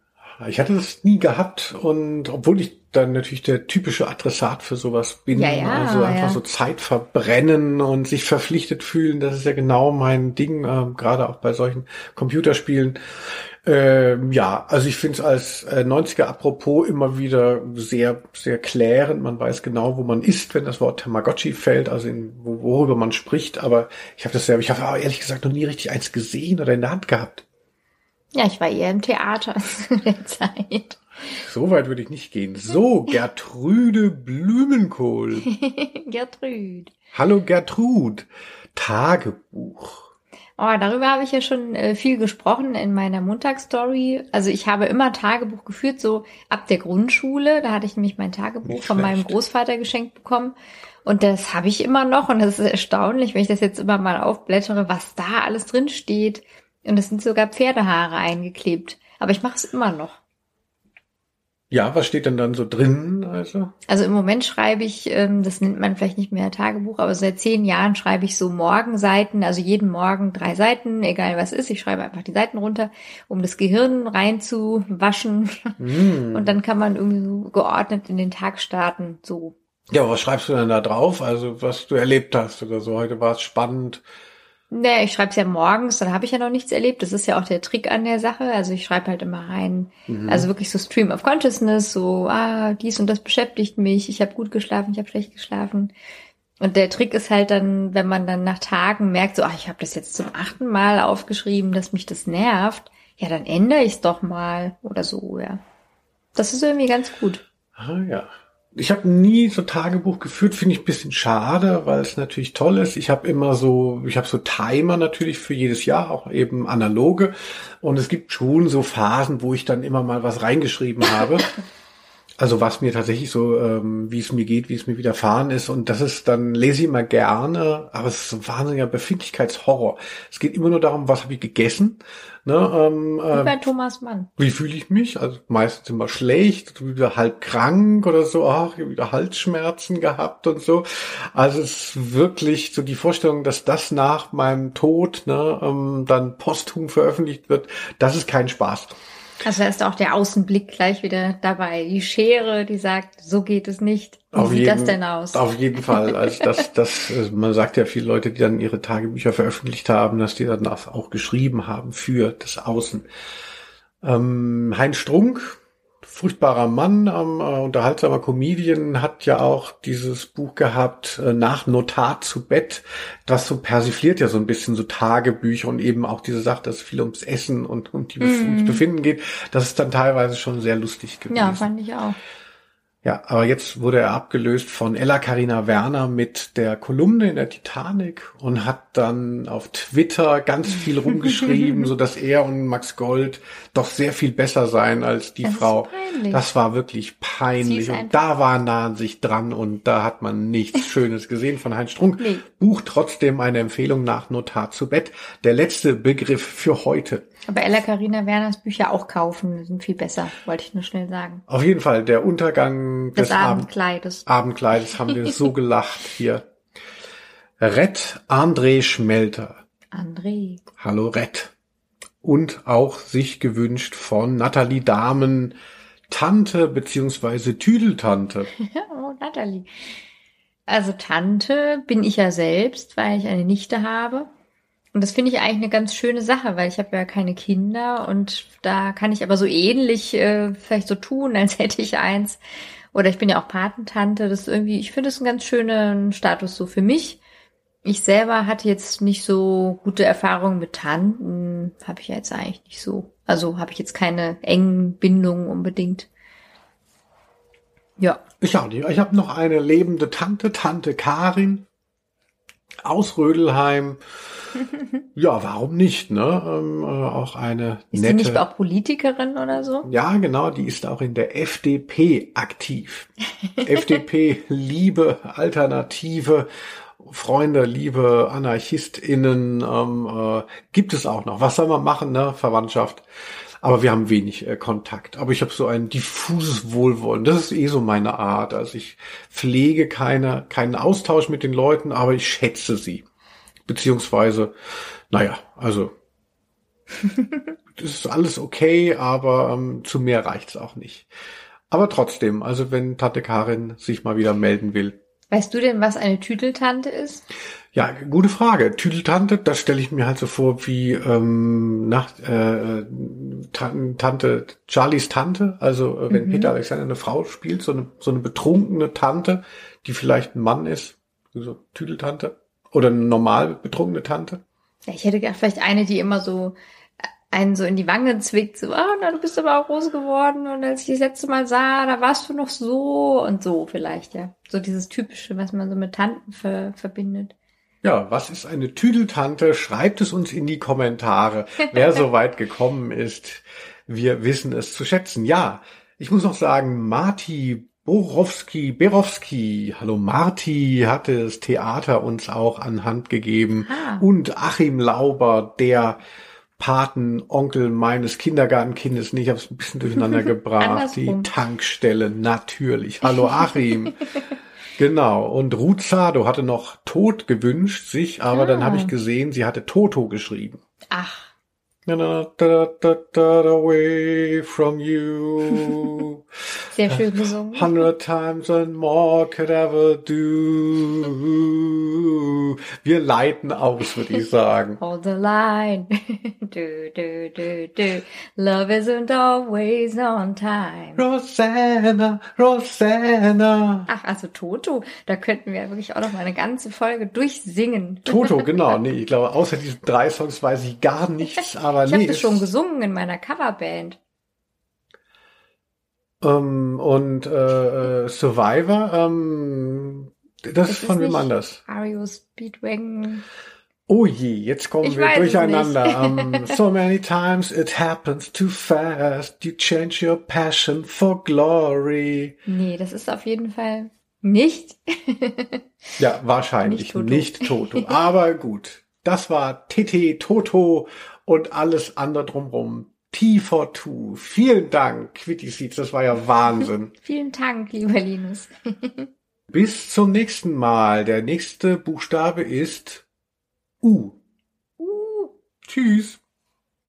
Ich hatte das nie gehabt und obwohl ich dann natürlich der typische Adressat für sowas bin, Ja, ja, also einfach ja. so Zeit verbrennen und sich verpflichtet fühlen, das ist ja genau mein Ding, ähm, gerade auch bei solchen Computerspielen. Ähm, ja, also ich finde es als äh, 90er apropos immer wieder sehr, sehr klärend. Man weiß genau, wo man ist, wenn das Wort Tamagotchi fällt, also in, wo, worüber man spricht. Aber ich habe das selber, ich habe ehrlich gesagt noch nie richtig eins gesehen oder in der Hand gehabt. Ja, ich war eher im Theater zu der Zeit. So weit würde ich nicht gehen. So, Gertrude Blumenkohl. Gertrud. Hallo Gertrud. Tagebuch. Oh, darüber habe ich ja schon äh, viel gesprochen in meiner Montagsstory. Also ich habe immer Tagebuch geführt, so ab der Grundschule. Da hatte ich nämlich mein Tagebuch Nicht von meinem schlecht. Großvater geschenkt bekommen. Und das habe ich immer noch. Und das ist erstaunlich, wenn ich das jetzt immer mal aufblättere, was da alles drin steht. Und es sind sogar Pferdehaare eingeklebt. Aber ich mache es immer noch. Ja, was steht denn dann so drin? Also, Also im Moment schreibe ich, ähm, das nennt man vielleicht nicht mehr Tagebuch, aber seit zehn Jahren schreibe ich so Morgenseiten, also jeden Morgen drei Seiten, egal was ist. Ich schreibe einfach die Seiten runter, um das Gehirn reinzuwaschen. hm. Und dann kann man irgendwie so geordnet in den Tag starten. So. ja, was schreibst du denn da drauf? Also, was du erlebt hast oder so. Heute war es spannend. Naja, ich schreibe es ja morgens, dann habe ich ja noch nichts erlebt. Das ist ja auch der Trick an der Sache. Also ich schreibe halt immer rein. Also wirklich so Stream of Consciousness, so, ah, dies und das beschäftigt mich, ich habe gut geschlafen, ich habe schlecht geschlafen. Und der Trick ist halt dann, wenn man dann nach Tagen merkt, so, ach, ich habe das jetzt zum achten Mal aufgeschrieben, dass mich das nervt, ja, dann ändere ich es doch mal oder so, ja. Das ist irgendwie ganz gut. Ah, ja. Ich habe nie so Tagebuch geführt, finde ich ein bisschen schade, weil es natürlich toll ist. Ich habe immer so, ich habe so Timer natürlich für jedes Jahr, auch eben analoge. Und es gibt schon so Phasen, wo ich dann immer mal was reingeschrieben habe. Also was mir tatsächlich so, ähm, wie es mir geht, wie es mir widerfahren ist. Und das ist dann, lese ich immer gerne, aber es ist ein wahnsinniger Befindlichkeitshorror. Es geht immer nur darum, was habe ich gegessen. Ne, ähm, Wie ähm, bei Thomas Mann. wie fühle ich mich? Also meistens immer schlecht, wieder halb krank oder so, ach, ich habe wieder Halsschmerzen gehabt und so. Also es ist wirklich so die Vorstellung, dass das nach meinem Tod ne, ähm, dann posthum veröffentlicht wird, das ist kein Spaß. Also da ist auch der Außenblick gleich wieder dabei. Die Schere, die sagt, so geht es nicht. Wie Auf sieht jeden- das denn aus? Auf jeden Fall. Also das, das, man sagt ja viele Leute, die dann ihre Tagebücher veröffentlicht haben, dass die dann auch geschrieben haben für das Außen. Ähm, Heinz Strunk, furchtbarer Mann, ähm, äh, unterhaltsamer Comedian, hat ja auch dieses Buch gehabt, äh, nach Notar zu Bett. Das so persifliert ja so ein bisschen so Tagebücher und eben auch diese Sache, dass es viel ums Essen und um die ums Befinden geht. Das ist dann teilweise schon sehr lustig gewesen. ja, fand ich auch. Ja, aber jetzt wurde er abgelöst von Ella Karina Werner mit der Kolumne in der Titanic und hat dann auf Twitter ganz viel rumgeschrieben, so dass er und Max Gold doch sehr viel besser seien als die Das Frau. Das war wirklich peinlich und da war nah an sich dran und da hat man nichts Schönes gesehen von Heinz Strunk. Nee. Buch trotzdem eine Empfehlung nach Notar zu Bett. Der letzte Begriff für heute. Aber Ella Karina Werners Bücher auch kaufen, die sind viel besser, wollte ich nur schnell sagen. Auf jeden Fall der Untergang Des des Abend Abendkleides. Abendkleides haben wir so gelacht hier. Red André Schmelter. André. Hallo Red. Und auch sich gewünscht von Nathalie Dahmen Tante beziehungsweise Tüdeltante? oh, Natalie. Also Tante bin ich ja selbst, weil ich eine Nichte habe. Und das finde ich eigentlich eine ganz schöne Sache, weil ich habe ja keine Kinder und da kann ich aber so ähnlich äh, vielleicht so tun, als hätte ich eins. Oder ich bin ja auch Patentante. Das ist irgendwie, ich finde es einen ganz schönen Status so für mich. Ich selber hatte jetzt nicht so gute Erfahrungen mit Tanten. Habe ich ja jetzt eigentlich nicht so. Also habe ich jetzt keine engen Bindungen unbedingt. Ja. Ich auch nicht. Ich habe noch eine lebende Tante, Tante Karin aus Rödelheim. ja, warum nicht, ne? Ähm, äh, auch eine ist nette. Ist sie nicht auch Politikerin oder so? Ja, genau, die ist auch in der FDP aktiv. FDP, Liebe, Alternative, Freunde, liebe AnarchistInnen, ähm, äh, gibt es auch noch. Was soll man machen, ne? Verwandtschaft. Aber wir haben wenig äh, Kontakt. Aber ich habe so ein diffuses Wohlwollen. Das ist eh so meine Art. Also ich pflege keine, keinen Austausch mit den Leuten, aber ich schätze sie. Beziehungsweise, naja, also das ist alles okay, aber ähm, zu mehr reicht's auch nicht. Aber trotzdem, also wenn Tante Karin sich mal wieder melden will. Weißt du denn, was eine Tüdeltante ist? Ja, gute Frage. Tüdeltante, das stelle ich mir halt so vor wie ähm, nach, äh, Tante, Charlies Tante, also äh, wenn mhm. Peter Alexander eine Frau spielt, so eine, so eine betrunkene Tante, die vielleicht ein Mann ist, so Tüdeltante. Oder eine normal betrunkene Tante? Ja, ich hätte gedacht, vielleicht eine, die immer so einen so in die Wangen zwickt, so, ah, na, du bist aber auch groß geworden und als ich das letzte Mal sah, da warst du noch so und so vielleicht, ja. So dieses typische, was man so mit Tanten ver verbindet. Ja, was ist eine Tüdeltante? Schreibt es uns in die Kommentare, wer so weit gekommen ist. Wir wissen es zu schätzen. Ja, ich muss noch sagen, Marti Borowski, Berowski, hallo Marti, hatte das Theater uns auch anhand gegeben. Ah. Und Achim Lauber, der Patenonkel meines Kindergartenkindes. Nee, ich habe es ein bisschen durcheinander gebracht. Die Tankstelle, natürlich. Hallo Achim. genau. Und Ruth Sado hatte noch Tod gewünscht sich, aber ah. dann habe ich gesehen, sie hatte Toto geschrieben. Ach. Away from you. Sehr schön gesungen. Hundred times and more could ever do. Wir leiten aus, würde ich sagen. Hold the line. do, do, do, do. Love isn't always on time. Rosanna, Rosanna. Ach, also Toto. Da könnten wir wirklich auch noch mal eine ganze Folge durchsingen. Toto, genau. Nee, ich glaube, außer diesen drei Songs weiß ich gar nichts aber ich nee. Habe das schon gesungen in meiner Coverband. Ähm, und äh, äh, Survivor, ähm, das, das ist von wem anders. Ario Speedwagon. Oh je, jetzt kommen ich wir durcheinander. um, so many times it happens too fast. You change your passion for glory. Nee, das ist auf jeden Fall nicht. ja, wahrscheinlich nicht Toto. Nicht Toto. Aber gut, das war TT Toto und alles andere drumherum. T42. Vielen Dank, Quitty Seeds. Das war ja Wahnsinn. Vielen Dank, lieber Linus. Bis zum nächsten Mal. Der nächste Buchstabe ist U. U. Tschüss.